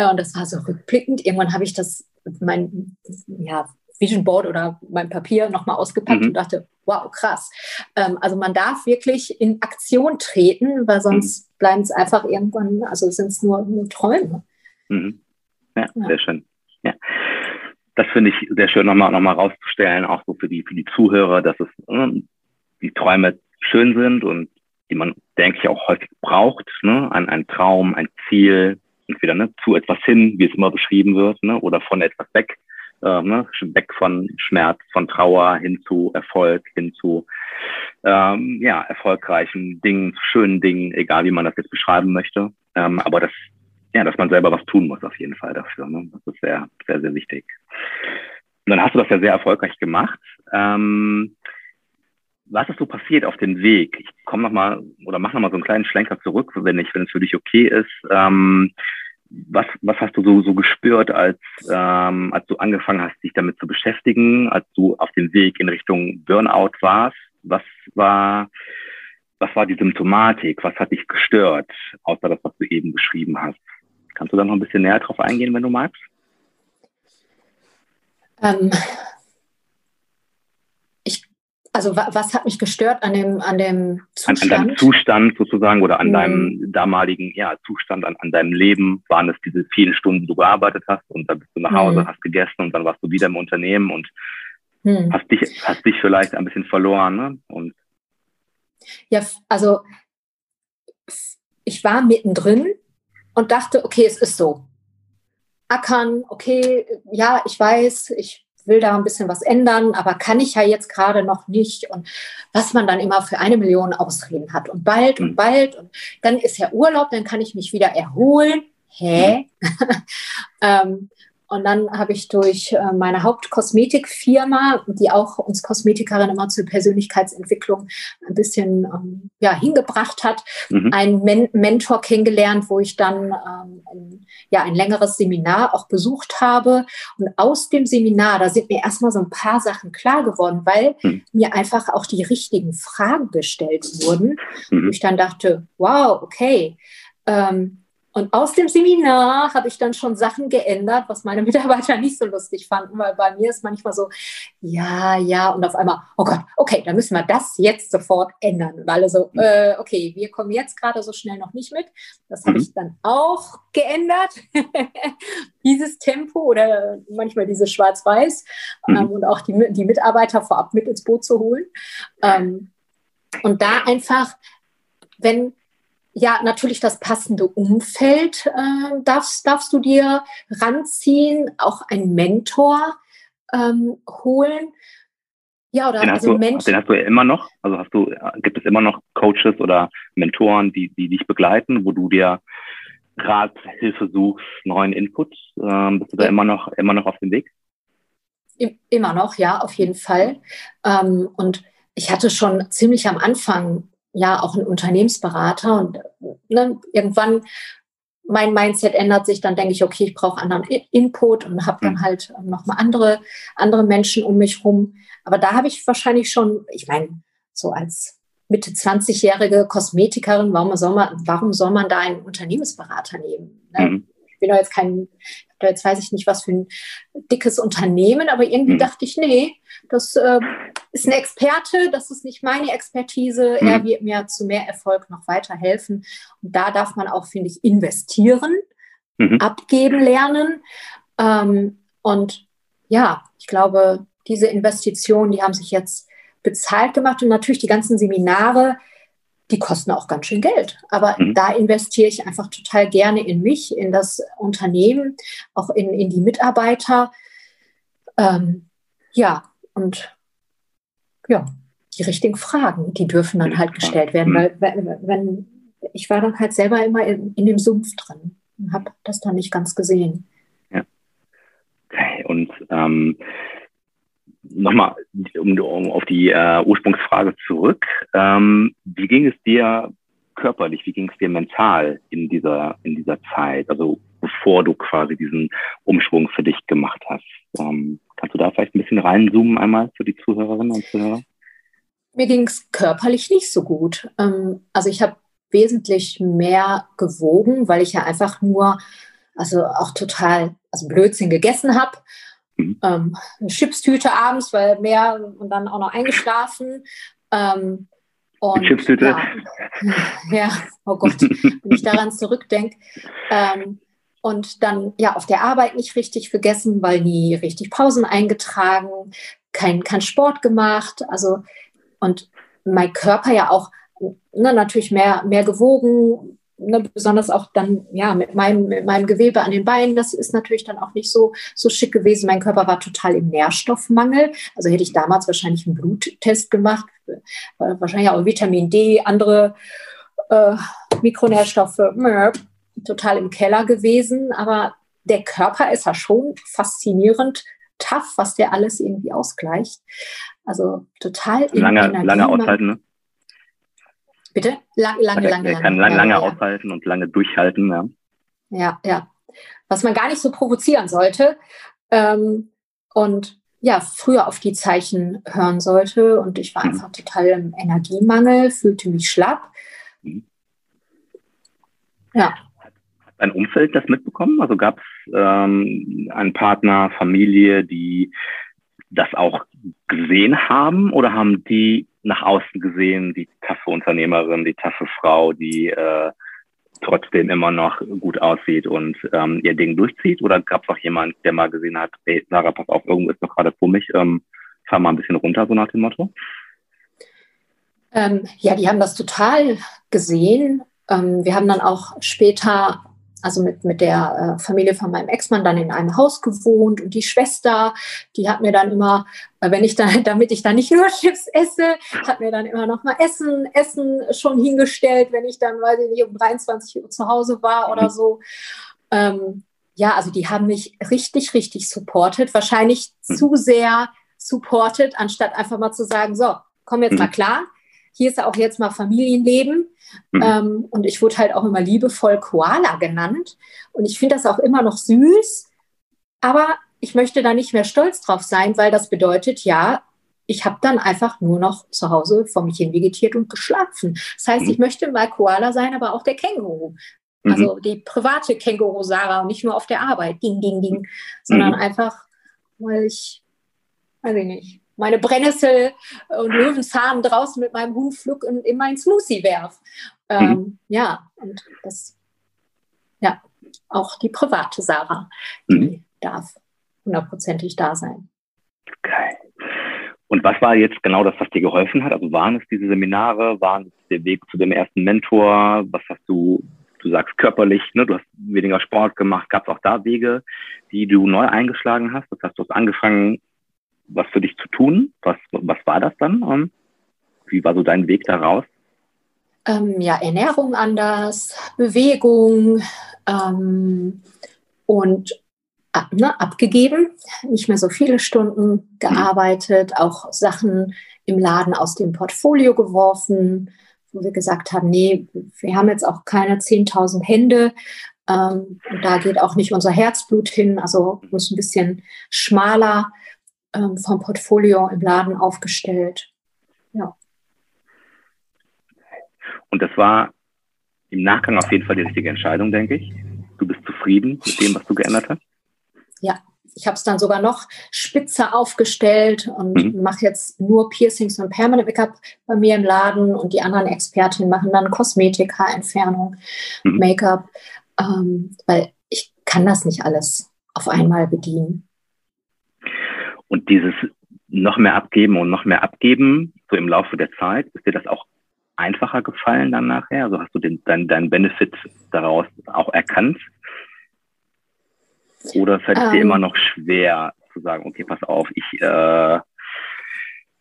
Äh, und das war so rückblickend. Irgendwann habe ich das, mein ja, Vision Board oder mein Papier nochmal ausgepackt mhm. und dachte, wow, krass. Ähm, also man darf wirklich in Aktion treten, weil sonst mhm. bleiben es einfach irgendwann, also sind es nur, nur Träume. Mhm. Ja, ja, sehr schön. Ja. Das finde ich sehr schön nochmal noch mal rauszustellen, auch so für die, für die Zuhörer, dass es äh, die Träume schön sind und die man, denke ich, auch häufig braucht, ne? ein, ein Traum, ein Ziel, entweder ne, zu etwas hin, wie es immer beschrieben wird, ne, oder von etwas weg, äh, ne, weg von Schmerz, von Trauer hin zu Erfolg, hin zu ähm, ja, erfolgreichen Dingen, schönen Dingen, egal wie man das jetzt beschreiben möchte. Ähm, aber das, ja, dass man selber was tun muss auf jeden Fall dafür. Ne? Das ist sehr, sehr, sehr wichtig. Und dann hast du das ja sehr erfolgreich gemacht. Ähm, was ist so passiert auf dem Weg? Ich komme nochmal oder mach nochmal so einen kleinen Schlenker zurück, wenn ich, wenn es für dich okay ist. Ähm, was, was hast du so, so gespürt, als, ähm, als du angefangen hast, dich damit zu beschäftigen, als du auf dem Weg in Richtung Burnout warst? Was war, was war die Symptomatik? Was hat dich gestört, außer das, was du eben beschrieben hast? Kannst du da noch ein bisschen näher drauf eingehen, wenn du magst? Ähm, also was hat mich gestört an dem, an dem Zustand? An, an deinem Zustand sozusagen oder an mhm. deinem damaligen ja, Zustand, an, an deinem Leben waren es diese vielen Stunden, die du gearbeitet hast und dann bist du nach Hause, mhm. hast gegessen und dann warst du wieder im Unternehmen und mhm. hast, dich, hast dich vielleicht ein bisschen verloren. Ne? Und ja, also ich war mittendrin und dachte, okay, es ist so. Ackern, okay, ja, ich weiß, ich will da ein bisschen was ändern, aber kann ich ja jetzt gerade noch nicht. Und was man dann immer für eine Million Ausreden hat. Und bald und hm. bald. Und dann ist ja Urlaub, dann kann ich mich wieder erholen. Hä? ähm, und dann habe ich durch äh, meine Hauptkosmetikfirma, die auch uns Kosmetikerin immer zur Persönlichkeitsentwicklung ein bisschen ähm, ja, hingebracht hat, mhm. einen Men Mentor kennengelernt, wo ich dann ähm, ein, ja, ein längeres Seminar auch besucht habe. Und aus dem Seminar, da sind mir erstmal so ein paar Sachen klar geworden, weil mhm. mir einfach auch die richtigen Fragen gestellt wurden. Mhm. Und ich dann dachte, wow, okay. Ähm, und aus dem Seminar habe ich dann schon Sachen geändert, was meine Mitarbeiter nicht so lustig fanden, weil bei mir ist manchmal so, ja, ja, und auf einmal, oh Gott, okay, dann müssen wir das jetzt sofort ändern. Alle so, mhm. äh, okay, wir kommen jetzt gerade so schnell noch nicht mit. Das habe mhm. ich dann auch geändert, dieses Tempo oder manchmal dieses Schwarz-Weiß mhm. ähm, und auch die, die Mitarbeiter vorab mit ins Boot zu holen. Ähm, und da einfach, wenn ja, natürlich das passende Umfeld äh, darfst, darfst du dir ranziehen, auch einen Mentor ähm, holen. Ja, oder den, also hast du, Mensch den hast du ja immer noch. Also hast du, gibt es immer noch Coaches oder Mentoren, die, die dich begleiten, wo du dir Rat, Hilfe suchst, neuen Input? Ähm, bist du da immer noch, immer noch auf dem Weg? Immer noch, ja, auf jeden Fall. Ähm, und ich hatte schon ziemlich am Anfang ja auch ein Unternehmensberater und ne, irgendwann mein Mindset ändert sich, dann denke ich, okay, ich brauche anderen Input und habe dann mhm. halt nochmal andere, andere Menschen um mich rum. Aber da habe ich wahrscheinlich schon, ich meine, so als Mitte 20-jährige Kosmetikerin, warum soll man, warum soll man da einen Unternehmensberater nehmen? Ne? Mhm. Ich bin doch jetzt kein, jetzt weiß ich nicht, was für ein dickes Unternehmen, aber irgendwie mhm. dachte ich, nee, das äh, ist ein Experte, das ist nicht meine Expertise. Mhm. Er wird mir zu mehr Erfolg noch weiterhelfen. Und da darf man auch, finde ich, investieren, mhm. abgeben lernen. Ähm, und ja, ich glaube, diese Investitionen, die haben sich jetzt bezahlt gemacht und natürlich die ganzen Seminare, die kosten auch ganz schön Geld. Aber mhm. da investiere ich einfach total gerne in mich, in das Unternehmen, auch in, in die Mitarbeiter. Ähm, ja, und ja, die richtigen Fragen, die dürfen dann halt gestellt werden, mhm. weil wenn, wenn ich war dann halt selber immer in, in dem Sumpf drin und habe das dann nicht ganz gesehen. Ja. Okay, und ähm, nochmal um, um, auf die äh, Ursprungsfrage zurück. Ähm, wie ging es dir körperlich, wie ging es dir mental in dieser, in dieser Zeit, also bevor du quasi diesen Umschwung für dich gemacht hast? Ähm, kannst du da vielleicht ein bisschen reinzoomen einmal für die Zuhörerinnen und Zuhörer? mir ging es körperlich nicht so gut. Ähm, also ich habe wesentlich mehr gewogen, weil ich ja einfach nur, also auch total, also Blödsinn gegessen habe. Mhm. Ähm, Chipstüte abends, weil mehr und dann auch noch eingeschlafen. Ähm, und, Chipstüte? Ja, ja, oh Gott, wenn ich daran zurückdenke. Ähm, und dann ja auf der Arbeit nicht richtig gegessen, weil nie richtig Pausen eingetragen, kein, kein Sport gemacht. Also und mein Körper ja auch ne, natürlich mehr, mehr gewogen, ne, besonders auch dann ja mit meinem, mit meinem Gewebe an den Beinen. Das ist natürlich dann auch nicht so, so schick gewesen. Mein Körper war total im Nährstoffmangel. Also hätte ich damals wahrscheinlich einen Bluttest gemacht, wahrscheinlich auch Vitamin D, andere äh, Mikronährstoffe. Total im Keller gewesen, aber der Körper ist ja schon faszinierend tough, was der alles irgendwie ausgleicht. Also total lange, lange aushalten, ne? Bitte? Lang, lange, lange, lange. Er kann lange, lange ja, aushalten und lange durchhalten, ja. Ja, ja. Was man gar nicht so provozieren sollte. Ähm, und ja, früher auf die Zeichen hören sollte. Und ich war mhm. einfach total im Energiemangel, fühlte mich schlapp. Mhm. Ja dein Umfeld das mitbekommen? Also gab es ähm, einen Partner, Familie, die das auch gesehen haben oder haben die nach außen gesehen, die taffe Unternehmerin, die taffe Frau, die äh, trotzdem immer noch gut aussieht und ähm, ihr Ding durchzieht? Oder gab es auch jemand, der mal gesehen hat, ey, Sarah, pass auf, irgendwo ist noch gerade vor mich, ähm, fahr mal ein bisschen runter, so nach dem Motto? Ähm, ja, die haben das total gesehen. Ähm, wir haben dann auch später also mit, mit der äh, Familie von meinem Ex-Mann dann in einem Haus gewohnt und die Schwester, die hat mir dann immer, äh, wenn ich dann, damit ich dann nicht nur Chips esse, hat mir dann immer noch mal Essen, Essen schon hingestellt, wenn ich dann, weiß ich nicht, um 23 Uhr zu Hause war oder mhm. so. Ähm, ja, also die haben mich richtig, richtig supportet, wahrscheinlich mhm. zu sehr supportet, anstatt einfach mal zu sagen, so, komm jetzt mhm. mal klar, hier ist auch jetzt mal Familienleben. Mhm. Ähm, und ich wurde halt auch immer liebevoll Koala genannt. Und ich finde das auch immer noch süß, aber ich möchte da nicht mehr stolz drauf sein, weil das bedeutet, ja, ich habe dann einfach nur noch zu Hause vor mich hin vegetiert und geschlafen. Das heißt, mhm. ich möchte mal Koala sein, aber auch der Känguru. Mhm. Also die private Känguru Sarah und nicht nur auf der Arbeit, ding, ding, ding, sondern mhm. einfach, weil ich, weiß ich nicht, meine Brennnessel und Löwenzahn draußen mit meinem Hund pflück und in meinen Smoothie werf. Ähm, mhm. Ja, und das, ja, auch die private Sarah, die mhm. darf hundertprozentig da sein. Okay. Und was war jetzt genau das, was dir geholfen hat? Also waren es diese Seminare, waren es der Weg zu dem ersten Mentor? Was hast du, du sagst körperlich, ne? du hast weniger Sport gemacht, gab es auch da Wege, die du neu eingeschlagen hast? Das heißt, du hast angefangen, was für dich zu tun? Was, was war das dann? Ähm, wie war so dein Weg daraus? Ähm, ja, Ernährung anders, Bewegung ähm, und ab, ne, abgegeben, nicht mehr so viele Stunden gearbeitet, auch Sachen im Laden aus dem Portfolio geworfen, wo wir gesagt haben, nee, wir haben jetzt auch keine 10.000 Hände. Ähm, da geht auch nicht unser Herzblut hin, also muss ein bisschen schmaler ähm, vom Portfolio im Laden aufgestellt. Ja. Und das war im Nachgang auf jeden Fall die richtige Entscheidung, denke ich. Du bist zufrieden mit dem, was du geändert hast? Ja, ich habe es dann sogar noch spitzer aufgestellt und mhm. mache jetzt nur Piercings und Permanent Make-up bei mir im Laden und die anderen Expertinnen machen dann Kosmetik, Haarentfernung, mhm. Make-up, ähm, weil ich kann das nicht alles auf einmal bedienen. Und dieses noch mehr abgeben und noch mehr abgeben, so im Laufe der Zeit, ist dir das auch einfacher gefallen dann nachher? Also hast du den, deinen dein Benefit daraus auch erkannt? Oder fällt es um, dir immer ähm. noch schwer zu sagen, okay, pass auf, ich, äh,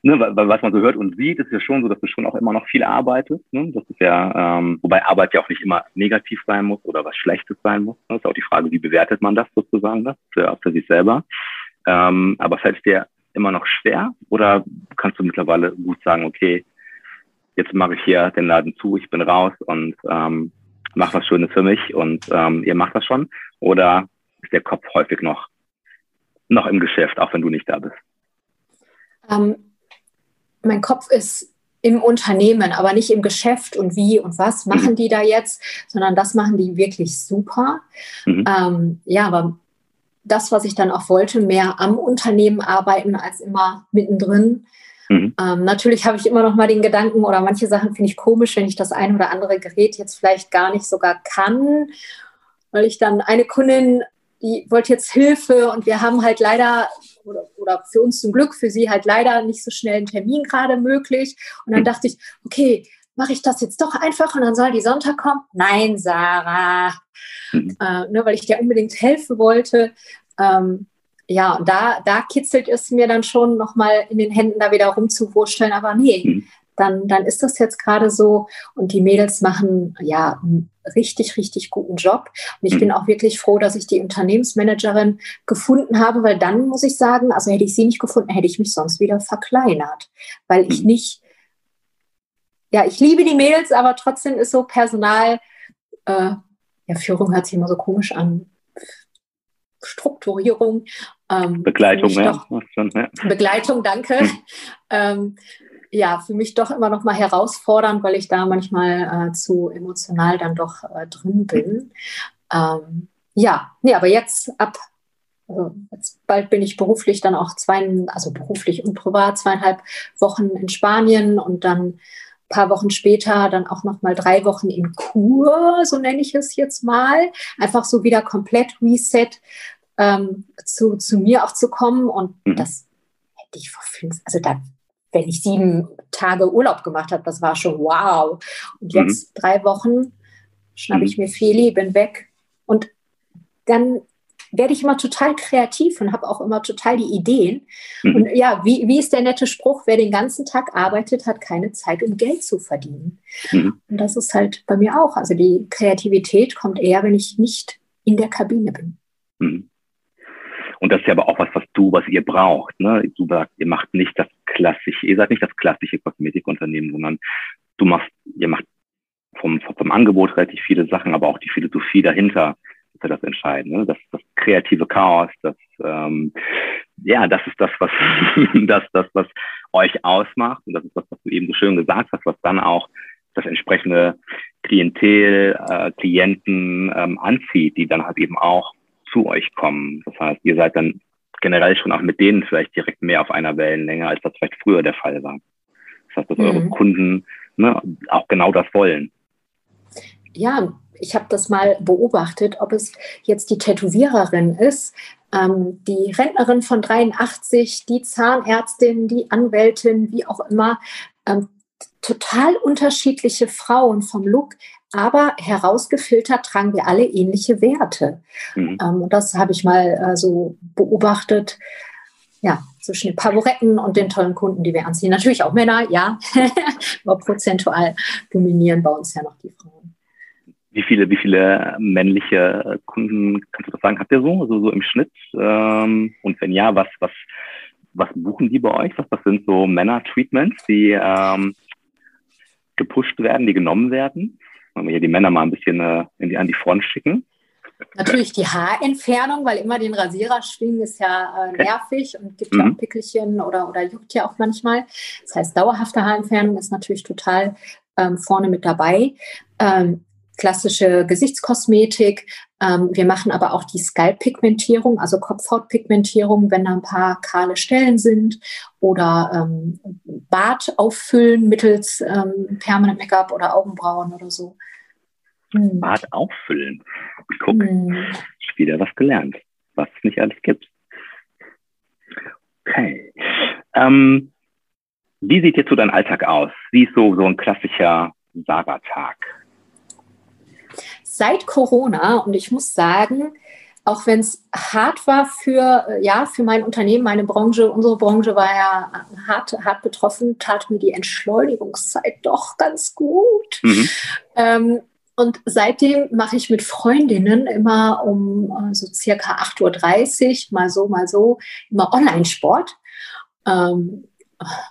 ne, weil, was man so hört und sieht, ist ja schon so, dass du schon auch immer noch viel arbeitest. Ne? Das ist ja, ähm, wobei Arbeit ja auch nicht immer negativ sein muss oder was Schlechtes sein muss. Ne? Das ist auch die Frage, wie bewertet man das sozusagen, das für, für sich selber. Ähm, aber fällt es dir immer noch schwer oder kannst du mittlerweile gut sagen, okay, jetzt mache ich hier den Laden zu, ich bin raus und ähm, mache was Schönes für mich und ähm, ihr macht das schon? Oder ist der Kopf häufig noch, noch im Geschäft, auch wenn du nicht da bist? Ähm, mein Kopf ist im Unternehmen, aber nicht im Geschäft und wie und was mhm. machen die da jetzt, sondern das machen die wirklich super. Mhm. Ähm, ja, aber das, was ich dann auch wollte, mehr am Unternehmen arbeiten als immer mittendrin. Mhm. Ähm, natürlich habe ich immer noch mal den Gedanken oder manche Sachen finde ich komisch, wenn ich das ein oder andere Gerät jetzt vielleicht gar nicht sogar kann, weil ich dann eine Kundin, die wollte jetzt Hilfe und wir haben halt leider oder, oder für uns zum Glück, für sie halt leider nicht so schnell einen Termin gerade möglich. Und dann mhm. dachte ich, okay, mache ich das jetzt doch einfach und dann soll die Sonntag kommen? Nein, Sarah. Mhm. Äh, ne, weil ich dir unbedingt helfen wollte. Ähm, ja, und da, da kitzelt es mir dann schon nochmal in den Händen, da wieder rumzuwurschteln. Aber nee, mhm. dann, dann ist das jetzt gerade so. Und die Mädels machen ja einen richtig, richtig guten Job. Und ich mhm. bin auch wirklich froh, dass ich die Unternehmensmanagerin gefunden habe, weil dann muss ich sagen, also hätte ich sie nicht gefunden, hätte ich mich sonst wieder verkleinert, weil ich mhm. nicht, ja, ich liebe die Mädels, aber trotzdem ist so Personal, äh, ja, Führung hört sich immer so komisch an. Strukturierung. Ähm, Begleitung, ja. Ja. Begleitung, danke. Hm. Ähm, ja, für mich doch immer noch mal herausfordernd, weil ich da manchmal äh, zu emotional dann doch äh, drin bin. Ähm, ja, nee, aber jetzt ab, also jetzt bald bin ich beruflich dann auch zwei, also beruflich und privat zweieinhalb Wochen in Spanien und dann paar Wochen später dann auch noch mal drei Wochen in Kur, so nenne ich es jetzt mal, einfach so wieder komplett Reset ähm, zu, zu mir auch zu kommen und mhm. das hätte ich vor fünf, also da, wenn ich sieben Tage Urlaub gemacht habe, das war schon wow. Und jetzt mhm. drei Wochen schnappe ich mhm. mir Feli, bin weg und dann werde ich immer total kreativ und habe auch immer total die Ideen. Mhm. Und ja, wie, wie ist der nette Spruch, wer den ganzen Tag arbeitet, hat keine Zeit, um Geld zu verdienen. Mhm. Und das ist halt bei mir auch. Also die Kreativität kommt eher, wenn ich nicht in der Kabine bin. Mhm. Und das ist ja aber auch was, was du, was ihr braucht. Ne? Du sagst, ihr macht nicht das klassische, ihr seid nicht das klassische Kosmetikunternehmen, sondern du machst, ihr macht vom, vom Angebot relativ viele Sachen, aber auch die Philosophie dahinter ist ja das Entscheidende. Ne? Das, das kreative Chaos, das ähm, ja, das ist das, was das, das, was euch ausmacht und das ist das, was du eben so schön gesagt hast, was dann auch das entsprechende Klientel, äh, Klienten ähm, anzieht, die dann halt eben auch zu euch kommen. Das heißt, ihr seid dann generell schon auch mit denen vielleicht direkt mehr auf einer Wellenlänge, als das vielleicht früher der Fall war. Das heißt, dass mhm. eure Kunden ne, auch genau das wollen. Ja, ich habe das mal beobachtet, ob es jetzt die Tätowiererin ist, ähm, die Rentnerin von 83, die Zahnärztin, die Anwältin, wie auch immer. Ähm, total unterschiedliche Frauen vom Look, aber herausgefiltert tragen wir alle ähnliche Werte. Mhm. Ähm, und das habe ich mal äh, so beobachtet. Ja, zwischen den Favoretten und den tollen Kunden, die wir anziehen. Natürlich auch Männer, ja, aber prozentual dominieren bei uns ja noch die Frauen. Wie viele, wie viele männliche Kunden, kannst du das sagen, habt ihr so, also so im Schnitt? Ähm, und wenn ja, was, was, was buchen die bei euch? Was, was sind so Männer-Treatments, die ähm, gepusht werden, die genommen werden? Wenn wir hier die Männer mal ein bisschen äh, die, an die Front schicken. Natürlich die Haarentfernung, weil immer den Rasierer schwingen ist ja äh, nervig und gibt mhm. ja auch Pickelchen oder, oder juckt ja auch manchmal. Das heißt, dauerhafte Haarentfernung ist natürlich total ähm, vorne mit dabei. Ähm, klassische Gesichtskosmetik. Ähm, wir machen aber auch die Scalp-Pigmentierung, also Kopfhautpigmentierung, wenn da ein paar kahle Stellen sind oder ähm, Bart auffüllen mittels ähm, Permanent Make-up oder Augenbrauen oder so. Hm. Bart auffüllen. Guck, hm. wieder was gelernt, was es nicht alles gibt. Okay. Ähm, wie sieht jetzt so dein Alltag aus? Wie ist so, so ein klassischer Sarah-Tag? Seit Corona und ich muss sagen, auch wenn es hart war für, äh, ja, für mein Unternehmen, meine Branche, unsere Branche war ja hart, hart betroffen, tat mir die Entschleunigungszeit doch ganz gut. Mhm. Ähm, und seitdem mache ich mit Freundinnen immer um äh, so circa 8.30 Uhr, mal so, mal so, immer Online-Sport. Ähm,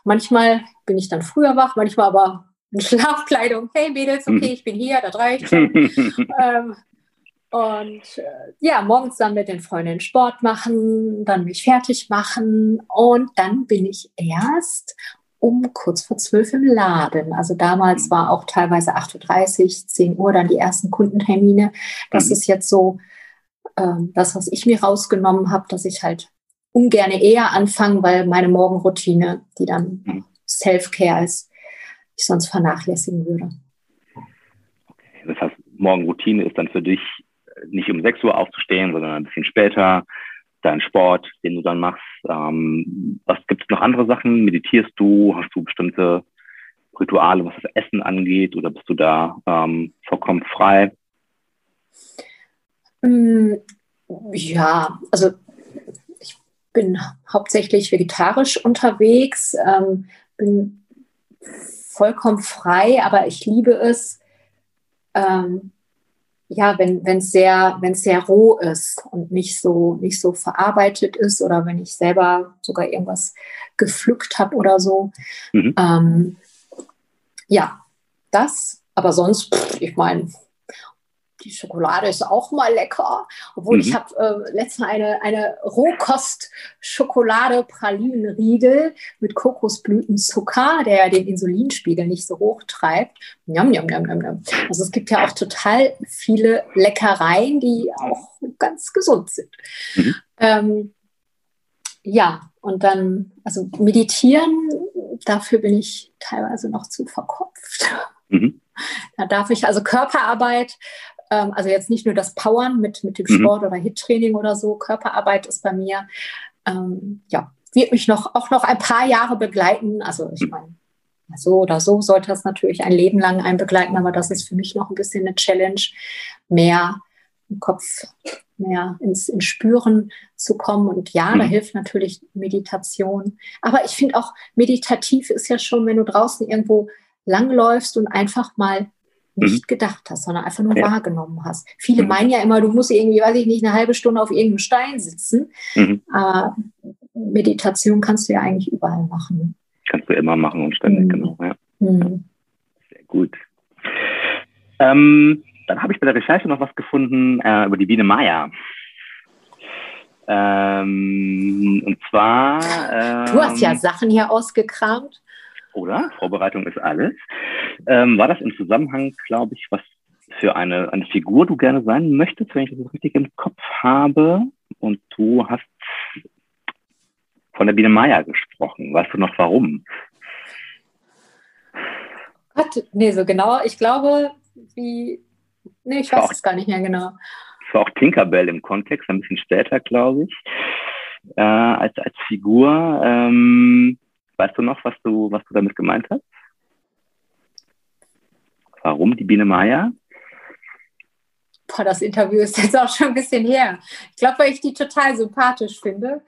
manchmal bin ich dann früher wach, manchmal aber Schlafkleidung. Hey Mädels, okay, mhm. ich bin hier, das reicht schon. ähm, und äh, ja, morgens dann mit den Freundinnen Sport machen, dann mich fertig machen und dann bin ich erst um kurz vor zwölf im Laden. Also damals mhm. war auch teilweise 8.30 Uhr, 10 Uhr dann die ersten Kundentermine. Das mhm. ist jetzt so ähm, das, was ich mir rausgenommen habe, dass ich halt ungern eher anfange, weil meine Morgenroutine, die dann mhm. Self-Care ist, ich sonst vernachlässigen würde. Okay, das heißt, Morgenroutine ist dann für dich nicht um 6 Uhr aufzustehen, sondern ein bisschen später, dein Sport, den du dann machst. Ähm, was gibt es noch andere Sachen? Meditierst du? Hast du bestimmte Rituale, was das Essen angeht, oder bist du da ähm, vollkommen frei? Mm, ja, also ich bin hauptsächlich vegetarisch unterwegs, ähm, bin vollkommen frei, aber ich liebe es, ähm, ja, wenn es sehr, wenn es sehr roh ist und nicht so, nicht so verarbeitet ist oder wenn ich selber sogar irgendwas gepflückt habe oder so. Mhm. Ähm, ja, das. Aber sonst, pff, ich meine, die Schokolade ist auch mal lecker. Obwohl mhm. ich habe äh, letztes Mal eine, eine Rohkost-Schokolade-Pralinenriegel mit Kokosblütenzucker, der den Insulinspiegel nicht so hoch treibt. Njam, njam, njam, njam. Also es gibt ja auch total viele Leckereien, die auch ganz gesund sind. Mhm. Ähm, ja, und dann, also meditieren, dafür bin ich teilweise noch zu verkopft. Mhm. Da darf ich also Körperarbeit ähm, also jetzt nicht nur das Powern mit, mit dem mhm. Sport oder Hit-Training oder so. Körperarbeit ist bei mir, ähm, ja, wird mich noch, auch noch ein paar Jahre begleiten. Also ich mhm. meine, so oder so sollte das natürlich ein Leben lang einen begleiten, aber das ist für mich noch ein bisschen eine Challenge, mehr im Kopf, mehr ins, ins Spüren zu kommen. Und ja, mhm. da hilft natürlich Meditation. Aber ich finde auch, meditativ ist ja schon, wenn du draußen irgendwo langläufst und einfach mal nicht mhm. gedacht hast, sondern einfach nur ja. wahrgenommen hast. Viele mhm. meinen ja immer, du musst irgendwie, weiß ich nicht, eine halbe Stunde auf irgendeinem Stein sitzen. Mhm. Aber Meditation kannst du ja eigentlich überall machen. Kannst du immer machen und ständig, mhm. genau. Ja. Mhm. Sehr gut. Ähm, dann habe ich bei der Recherche noch was gefunden äh, über die Biene Maya. Ähm, und zwar. Ähm, du hast ja ähm, Sachen hier ausgekramt oder? Vorbereitung ist alles. Ähm, war das im Zusammenhang, glaube ich, was für eine, eine Figur du gerne sein möchtest, wenn ich das richtig im Kopf habe? Und du hast von der Biene Meier gesprochen. Weißt du noch warum? Gott, nee, so genau. Ich glaube, wie. Nee, ich weiß es gar nicht mehr genau. Es war auch Tinkerbell im Kontext, ein bisschen später, glaube ich, äh, als, als Figur. Ähm, Weißt du noch, was du, was du damit gemeint hast? Warum die Biene Maya? Boah, das Interview ist jetzt auch schon ein bisschen her. Ich glaube, weil ich die total sympathisch finde.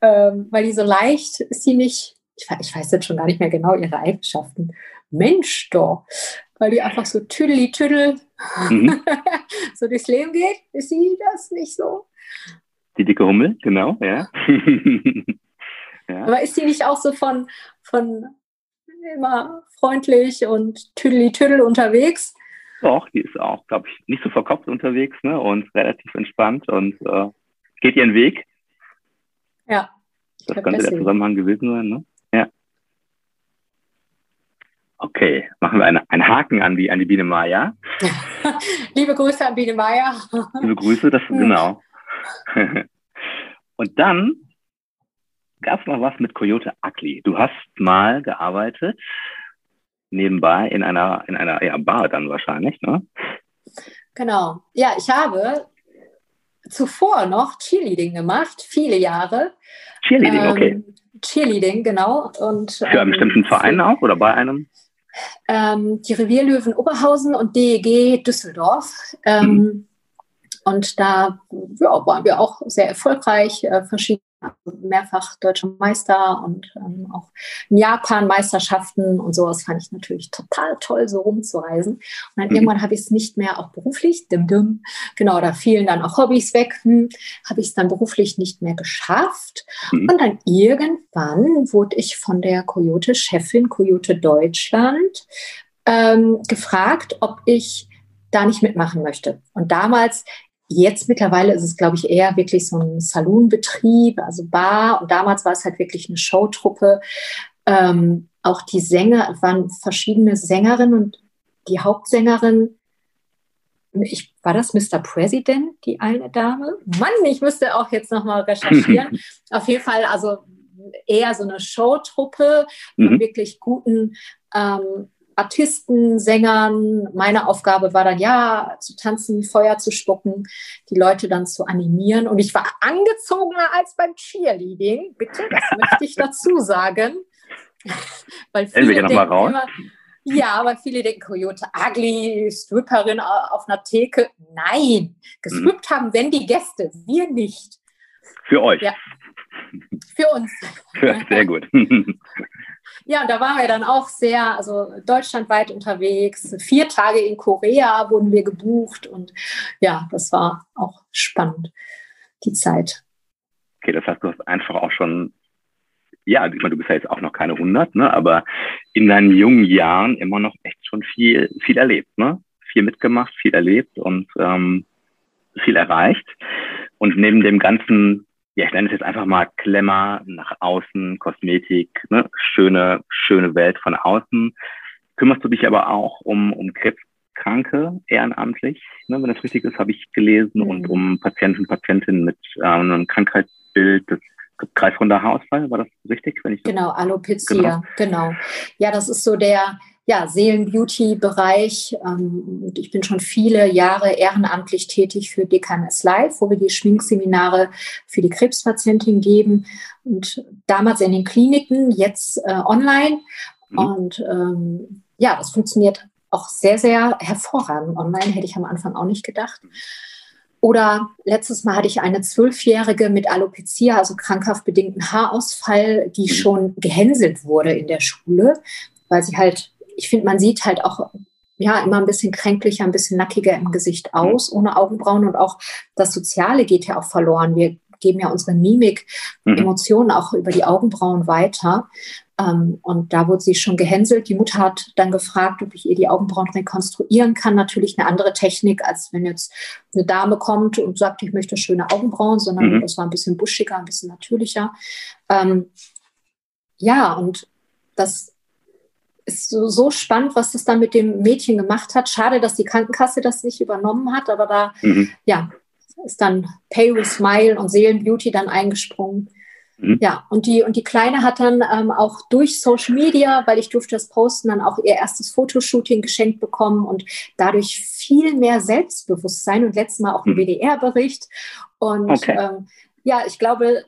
Ähm, weil die so leicht ist sie nicht, ich, ich, weiß jetzt schon gar nicht mehr genau ihre Eigenschaften. Mensch doch, weil die einfach so tüdeli tüdel mhm. so durchs Leben geht, ist sie das nicht so? Die dicke Hummel, genau, ja. Ja. Aber ist sie nicht auch so von, von immer freundlich und tüdeli-tüdel unterwegs? Doch, die ist auch, glaube ich, nicht so verkopft unterwegs ne? und relativ entspannt und äh, geht ihren Weg. Ja. Das könnte der Zusammenhang gewesen sein, ne? Ja. Okay, machen wir eine, einen Haken an die, an die Biene Maya. Liebe Grüße an Biene Maya. Liebe Grüße, das genau. und dann gab es noch was mit Coyote Ugly. Du hast mal gearbeitet, nebenbei in einer, in einer ja, Bar dann wahrscheinlich, ne? Genau. Ja, ich habe zuvor noch Cheerleading gemacht, viele Jahre. Cheerleading, ähm, okay. Cheerleading, genau. Und, Für einen ähm, bestimmten Verein auch oder bei einem? Ähm, die Revierlöwen Oberhausen und DEG Düsseldorf. Ähm, mhm. Und da ja, waren wir auch sehr erfolgreich, äh, verschiedene mehrfach deutscher Meister und ähm, auch in Japan Meisterschaften und sowas fand ich natürlich total toll, so rumzureisen. Und dann mhm. irgendwann habe ich es nicht mehr auch beruflich, dim, dim, genau, da fielen dann auch Hobbys weg, hm, habe ich es dann beruflich nicht mehr geschafft. Mhm. Und dann irgendwann wurde ich von der Coyote-Chefin, Coyote Deutschland, ähm, gefragt, ob ich da nicht mitmachen möchte. Und damals Jetzt mittlerweile ist es, glaube ich, eher wirklich so ein Saloonbetrieb, also Bar. Und damals war es halt wirklich eine Showtruppe. ähm, auch die Sänger, waren verschiedene Sängerinnen und die Hauptsängerin, ich, war das Mr. President, die eine Dame? Mann, ich müsste auch jetzt nochmal recherchieren. Auf jeden Fall, also eher so eine Showtruppe von mhm. wirklich guten ähm, Artisten, Sängern. Meine Aufgabe war dann, ja, zu tanzen, Feuer zu spucken, die Leute dann zu animieren. Und ich war angezogener als beim Cheerleading, bitte, das möchte ich dazu sagen. Weil viele raus? Immer, ja, weil viele denken, Coyote Ugly, Stripperin auf einer Theke. Nein, gestrippt mhm. haben wenn die Gäste, wir nicht. Für euch. Ja. Für uns. Sehr gut. Ja, und da waren wir dann auch sehr, also deutschlandweit unterwegs. Vier Tage in Korea wurden wir gebucht und ja, das war auch spannend, die Zeit. Okay, das heißt, du hast einfach auch schon, ja, ich meine, du bist ja jetzt auch noch keine 100, ne, aber in deinen jungen Jahren immer noch echt schon viel, viel erlebt, ne? Viel mitgemacht, viel erlebt und ähm, viel erreicht. Und neben dem ganzen ja, ich nenne es jetzt einfach mal Klemmer nach außen, Kosmetik, ne? schöne, schöne Welt von außen. Kümmerst du dich aber auch um, um Krebskranke ehrenamtlich, ne? wenn das richtig ist, habe ich gelesen, mhm. und um Patienten und Patientinnen mit äh, einem Krankheitsbild des kreisrunder Haarausfall, war das richtig? Wenn ich genau, Alopecia, genau. genau. Ja, das ist so der, ja, Seelen-Beauty-Bereich. Ähm, ich bin schon viele Jahre ehrenamtlich tätig für DKMS Live, wo wir die Schminkseminare für die Krebspatientin geben. Und damals in den Kliniken, jetzt äh, online. Mhm. Und ähm, ja, das funktioniert auch sehr, sehr hervorragend. Online hätte ich am Anfang auch nicht gedacht. Oder letztes Mal hatte ich eine Zwölfjährige mit Alopecia, also krankhaft bedingten Haarausfall, die mhm. schon gehänselt wurde in der Schule, weil sie halt ich finde, man sieht halt auch ja immer ein bisschen kränklicher, ein bisschen nackiger im Gesicht mhm. aus, ohne Augenbrauen und auch das Soziale geht ja auch verloren. Wir geben ja unsere Mimik, mhm. Emotionen auch über die Augenbrauen weiter. Ähm, und da wurde sie schon gehänselt. Die Mutter hat dann gefragt, ob ich ihr die Augenbrauen rekonstruieren kann. Natürlich eine andere Technik, als wenn jetzt eine Dame kommt und sagt, ich möchte schöne Augenbrauen, sondern mhm. das war ein bisschen buschiger, ein bisschen natürlicher. Ähm, ja, und das ist so, so spannend, was das dann mit dem Mädchen gemacht hat. Schade, dass die Krankenkasse das nicht übernommen hat, aber da, mhm. ja, ist dann Pay with Smile und Seelenbeauty dann eingesprungen. Mhm. Ja, und die, und die Kleine hat dann ähm, auch durch Social Media, weil ich durfte das posten, dann auch ihr erstes Fotoshooting geschenkt bekommen und dadurch viel mehr Selbstbewusstsein und letztes Mal auch ein mhm. WDR-Bericht. Und okay. ähm, ja, ich glaube,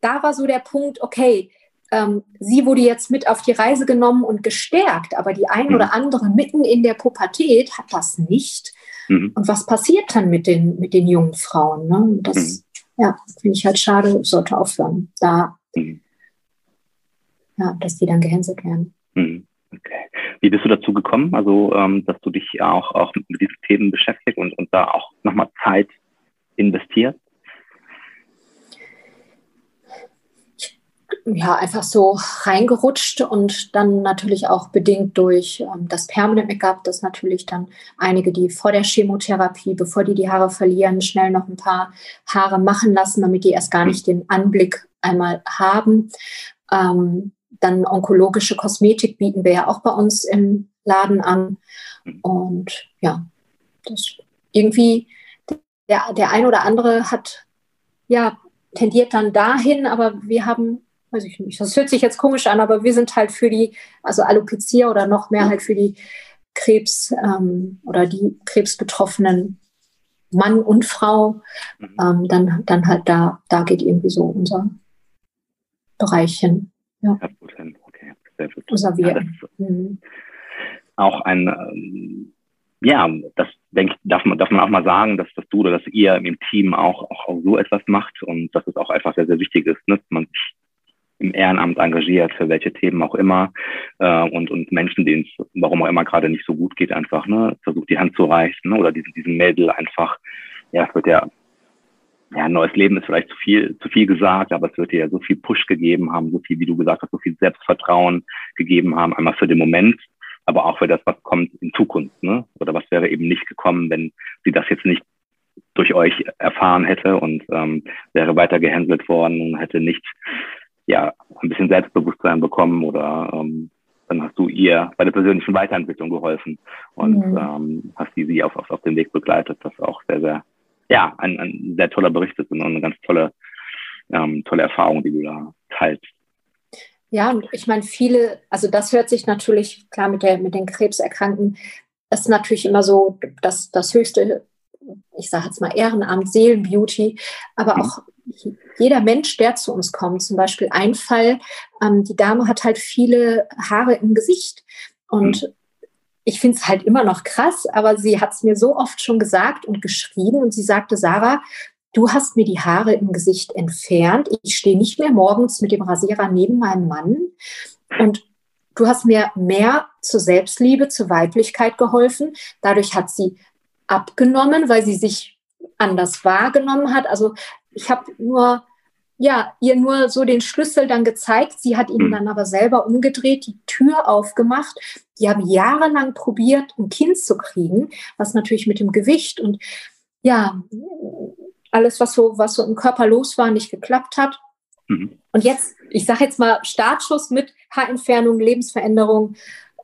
da war so der Punkt, okay, ähm, sie wurde jetzt mit auf die Reise genommen und gestärkt, aber die ein mhm. oder andere mitten in der Pubertät hat das nicht. Mhm. Und was passiert dann mit den, mit den jungen Frauen? Ne? Das mhm. ja, finde ich halt schade, sollte aufhören, da, mhm. ja, dass die dann gehänselt werden. Mhm. Okay. Wie bist du dazu gekommen, also ähm, dass du dich auch, auch mit diesen Themen beschäftigst und, und da auch nochmal Zeit investierst? Ja, einfach so reingerutscht und dann natürlich auch bedingt durch ähm, das Permanent Make-up, dass natürlich dann einige, die vor der Chemotherapie, bevor die die Haare verlieren, schnell noch ein paar Haare machen lassen, damit die erst gar nicht den Anblick einmal haben. Ähm, dann onkologische Kosmetik bieten wir ja auch bei uns im Laden an. Und ja, das irgendwie, der, der ein oder andere hat ja tendiert dann dahin, aber wir haben weiß ich nicht, das hört sich jetzt komisch an, aber wir sind halt für die, also Alopecia oder noch mehr halt für die Krebs ähm, oder die Krebsbetroffenen Mann und Frau, mhm. ähm, dann, dann halt da, da geht irgendwie so unser Bereich hin. Ja. Okay, sehr gut. Unser Wir. Ja, mhm. Auch ein, ähm, ja, das denke ich, darf man, darf man auch mal sagen, dass, dass du oder dass ihr im Team auch, auch, auch so etwas macht und dass es auch einfach sehr, sehr wichtig ist, ne? dass man sich im Ehrenamt engagiert, für welche Themen auch immer, äh, und, und Menschen, denen es, warum auch immer gerade nicht so gut geht, einfach, ne, versucht die Hand zu reichen, ne, oder diesen, diesen Mädel einfach, ja, es wird ja, ja, neues Leben ist vielleicht zu viel, zu viel gesagt, aber es wird dir ja so viel Push gegeben haben, so viel, wie du gesagt hast, so viel Selbstvertrauen gegeben haben, einmal für den Moment, aber auch für das, was kommt in Zukunft, ne, oder was wäre eben nicht gekommen, wenn sie das jetzt nicht durch euch erfahren hätte und ähm, wäre weiter gehänselt worden und hätte nicht ja, ein bisschen Selbstbewusstsein bekommen oder ähm, dann hast du ihr bei der persönlichen Weiterentwicklung geholfen und mhm. ähm, hast sie, sie auf, auf, auf den Weg begleitet. Das ist auch sehr, sehr, ja, ein, ein sehr toller Bericht ist und eine ganz tolle, ähm, tolle Erfahrung, die du da teilst. Ja, und ich meine, viele, also das hört sich natürlich, klar, mit, der, mit den Krebserkrankten, ist natürlich immer so das, das höchste, ich sage jetzt mal Ehrenamt, Seelenbeauty, aber mhm. auch jeder Mensch, der zu uns kommt, zum Beispiel ein Fall, ähm, die Dame hat halt viele Haare im Gesicht und mhm. ich finde es halt immer noch krass, aber sie hat es mir so oft schon gesagt und geschrieben und sie sagte, Sarah, du hast mir die Haare im Gesicht entfernt. Ich stehe nicht mehr morgens mit dem Rasierer neben meinem Mann. Und du hast mir mehr zur Selbstliebe, zur Weiblichkeit geholfen. Dadurch hat sie abgenommen, weil sie sich anders wahrgenommen hat. Also ich habe nur, ja, ihr nur so den Schlüssel dann gezeigt. Sie hat ihn dann aber selber umgedreht, die Tür aufgemacht. Die haben jahrelang probiert, ein Kind zu kriegen, was natürlich mit dem Gewicht und ja, alles, was so, was so im Körper los war, nicht geklappt hat. Mhm. Und jetzt, ich sage jetzt mal, Startschuss mit Haarentfernung, Lebensveränderung,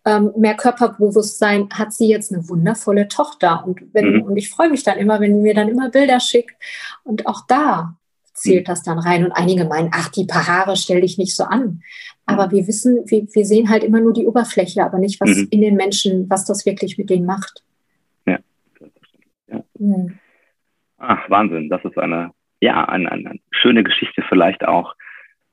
ähm, mehr Körperbewusstsein, hat sie jetzt eine wundervolle Tochter. Und, wenn, mhm. und ich freue mich dann immer, wenn sie mir dann immer Bilder schickt. Und auch da zählt das dann rein. Und einige meinen, ach, die paar Haare stelle ich nicht so an. Aber wir wissen, wir, wir sehen halt immer nur die Oberfläche, aber nicht, was mhm. in den Menschen, was das wirklich mit denen macht. Ja. ja. Mhm. Ach, Wahnsinn. Das ist eine, ja, eine, eine schöne Geschichte vielleicht auch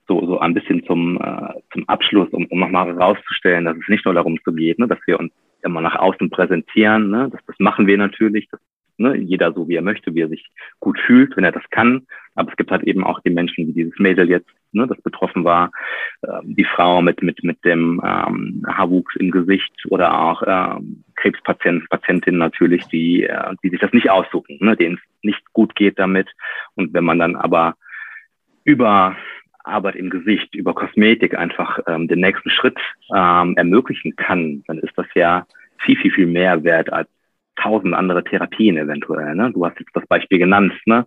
so, so ein bisschen zum, äh, zum Abschluss, um, um nochmal herauszustellen, dass es nicht nur darum geht, ne, dass wir uns immer nach außen präsentieren. Ne, das, das machen wir natürlich. Das, ne, jeder so, wie er möchte, wie er sich gut fühlt, wenn er das kann. Aber es gibt halt eben auch die Menschen, wie dieses Mädel jetzt, ne, das betroffen war, äh, die Frau mit, mit, mit dem ähm, Haarwuchs im Gesicht oder auch ähm, Krebspatienten, Patientinnen natürlich, die, äh, die sich das nicht aussuchen, ne, denen es nicht gut geht damit. Und wenn man dann aber über Arbeit im Gesicht, über Kosmetik einfach ähm, den nächsten Schritt ähm, ermöglichen kann, dann ist das ja viel, viel, viel mehr wert als tausend andere Therapien eventuell. Ne? Du hast jetzt das Beispiel genannt. Ne?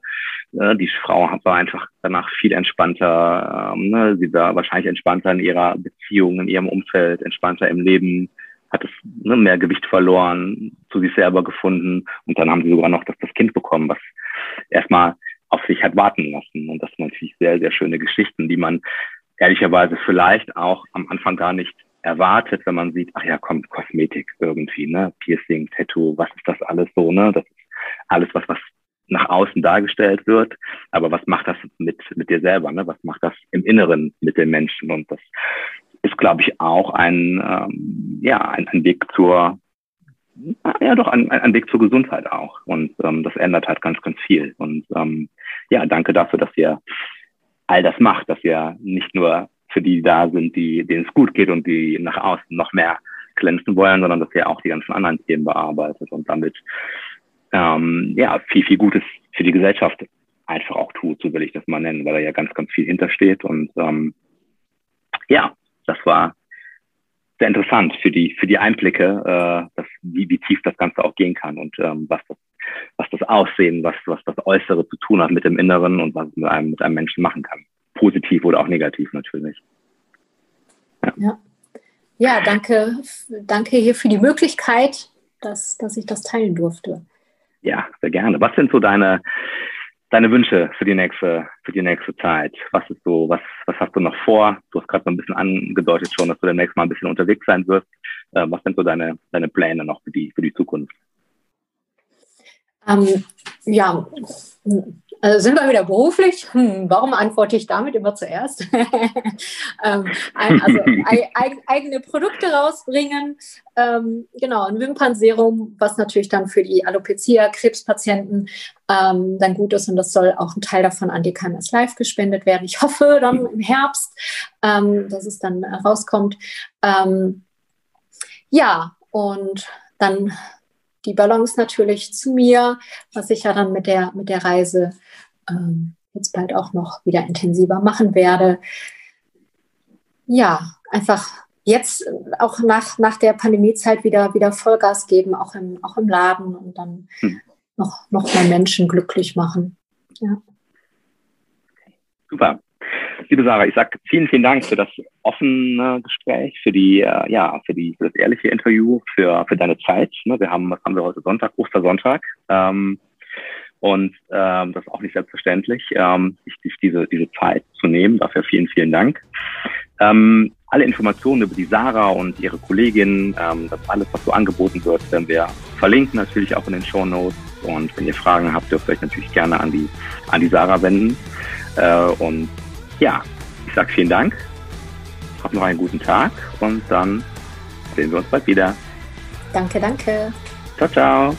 Äh, die Frau war einfach danach viel entspannter. Ähm, ne? Sie war wahrscheinlich entspannter in ihrer Beziehung, in ihrem Umfeld, entspannter im Leben hat es ne, mehr Gewicht verloren, zu sich selber gefunden und dann haben sie sogar noch das, das Kind bekommen, was erstmal auf sich hat warten lassen. Und das sind natürlich sehr, sehr schöne Geschichten, die man ehrlicherweise vielleicht auch am Anfang gar nicht erwartet, wenn man sieht, ach ja, kommt Kosmetik irgendwie, ne, Piercing, Tattoo, was ist das alles so, ne? Das ist alles was, was nach außen dargestellt wird. Aber was macht das mit, mit dir selber, ne? Was macht das im Inneren mit den Menschen? Und das ist, glaube ich, auch ein, ähm, ja, ein, ein Weg zur, ja doch, ein, ein Weg zur Gesundheit auch. Und ähm, das ändert halt ganz, ganz viel. Und ähm, ja, danke dafür, dass ihr all das macht, dass ihr nicht nur für die da sind, die, denen es gut geht und die nach außen noch mehr glänzen wollen, sondern dass ihr auch die ganzen anderen Themen bearbeitet und damit ähm, ja viel, viel Gutes für die Gesellschaft einfach auch tut, so will ich das mal nennen, weil da ja ganz, ganz viel hintersteht. Und ähm, ja, das war sehr interessant für die, für die Einblicke, äh, dass, wie, wie tief das Ganze auch gehen kann und ähm, was, das, was das Aussehen, was, was das Äußere zu tun hat mit dem Inneren und was es mit einem, mit einem Menschen machen kann. Positiv oder auch negativ natürlich. Ja. ja. Ja, danke, danke hier für die Möglichkeit, dass, dass ich das teilen durfte. Ja, sehr gerne. Was sind so deine, deine Wünsche für die nächste, für die nächste Zeit? Was ist so, was, was hast du noch vor? Du hast gerade so ein bisschen angedeutet schon, dass du demnächst mal ein bisschen unterwegs sein wirst. Äh, was sind so deine, deine Pläne noch für die, für die Zukunft? Ähm, ja, also sind wir wieder beruflich? Hm, warum antworte ich damit immer zuerst? ähm, also eig eigene Produkte rausbringen. Ähm, genau, ein Wimpernserum, was natürlich dann für die Alopecia, Krebspatienten ähm, dann gut ist. Und das soll auch ein Teil davon an die KMS Live gespendet werden. Ich hoffe dann im Herbst, ähm, dass es dann rauskommt. Ähm, ja, und dann die Balance natürlich zu mir, was ich ja dann mit der, mit der Reise ähm, jetzt bald auch noch wieder intensiver machen werde. Ja, einfach jetzt auch nach, nach der Pandemiezeit wieder, wieder Vollgas geben, auch im, auch im Laden und dann hm. noch, noch mehr Menschen glücklich machen. Ja. Super. Liebe Sarah, ich sage vielen, vielen Dank für das offene Gespräch, für die, äh, ja, für die, für das ehrliche Interview, für, für deine Zeit. Ne? Wir haben, was haben wir heute Sonntag, Ostersonntag. Ähm, und ähm, das ist auch nicht selbstverständlich, ähm, sich, diese, diese Zeit zu nehmen. Dafür vielen, vielen Dank. Ähm, alle Informationen über die Sarah und ihre Kollegin, ähm, das alles, was so angeboten wird, werden wir verlinken, natürlich auch in den Show Notes. Und wenn ihr Fragen habt, dürft ihr euch natürlich gerne an die, an die Sarah wenden. Äh, und ja, ich sage vielen Dank. Habt noch einen guten Tag und dann sehen wir uns bald wieder. Danke, danke. Ciao, ciao.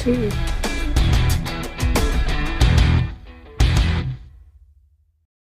Tschüss.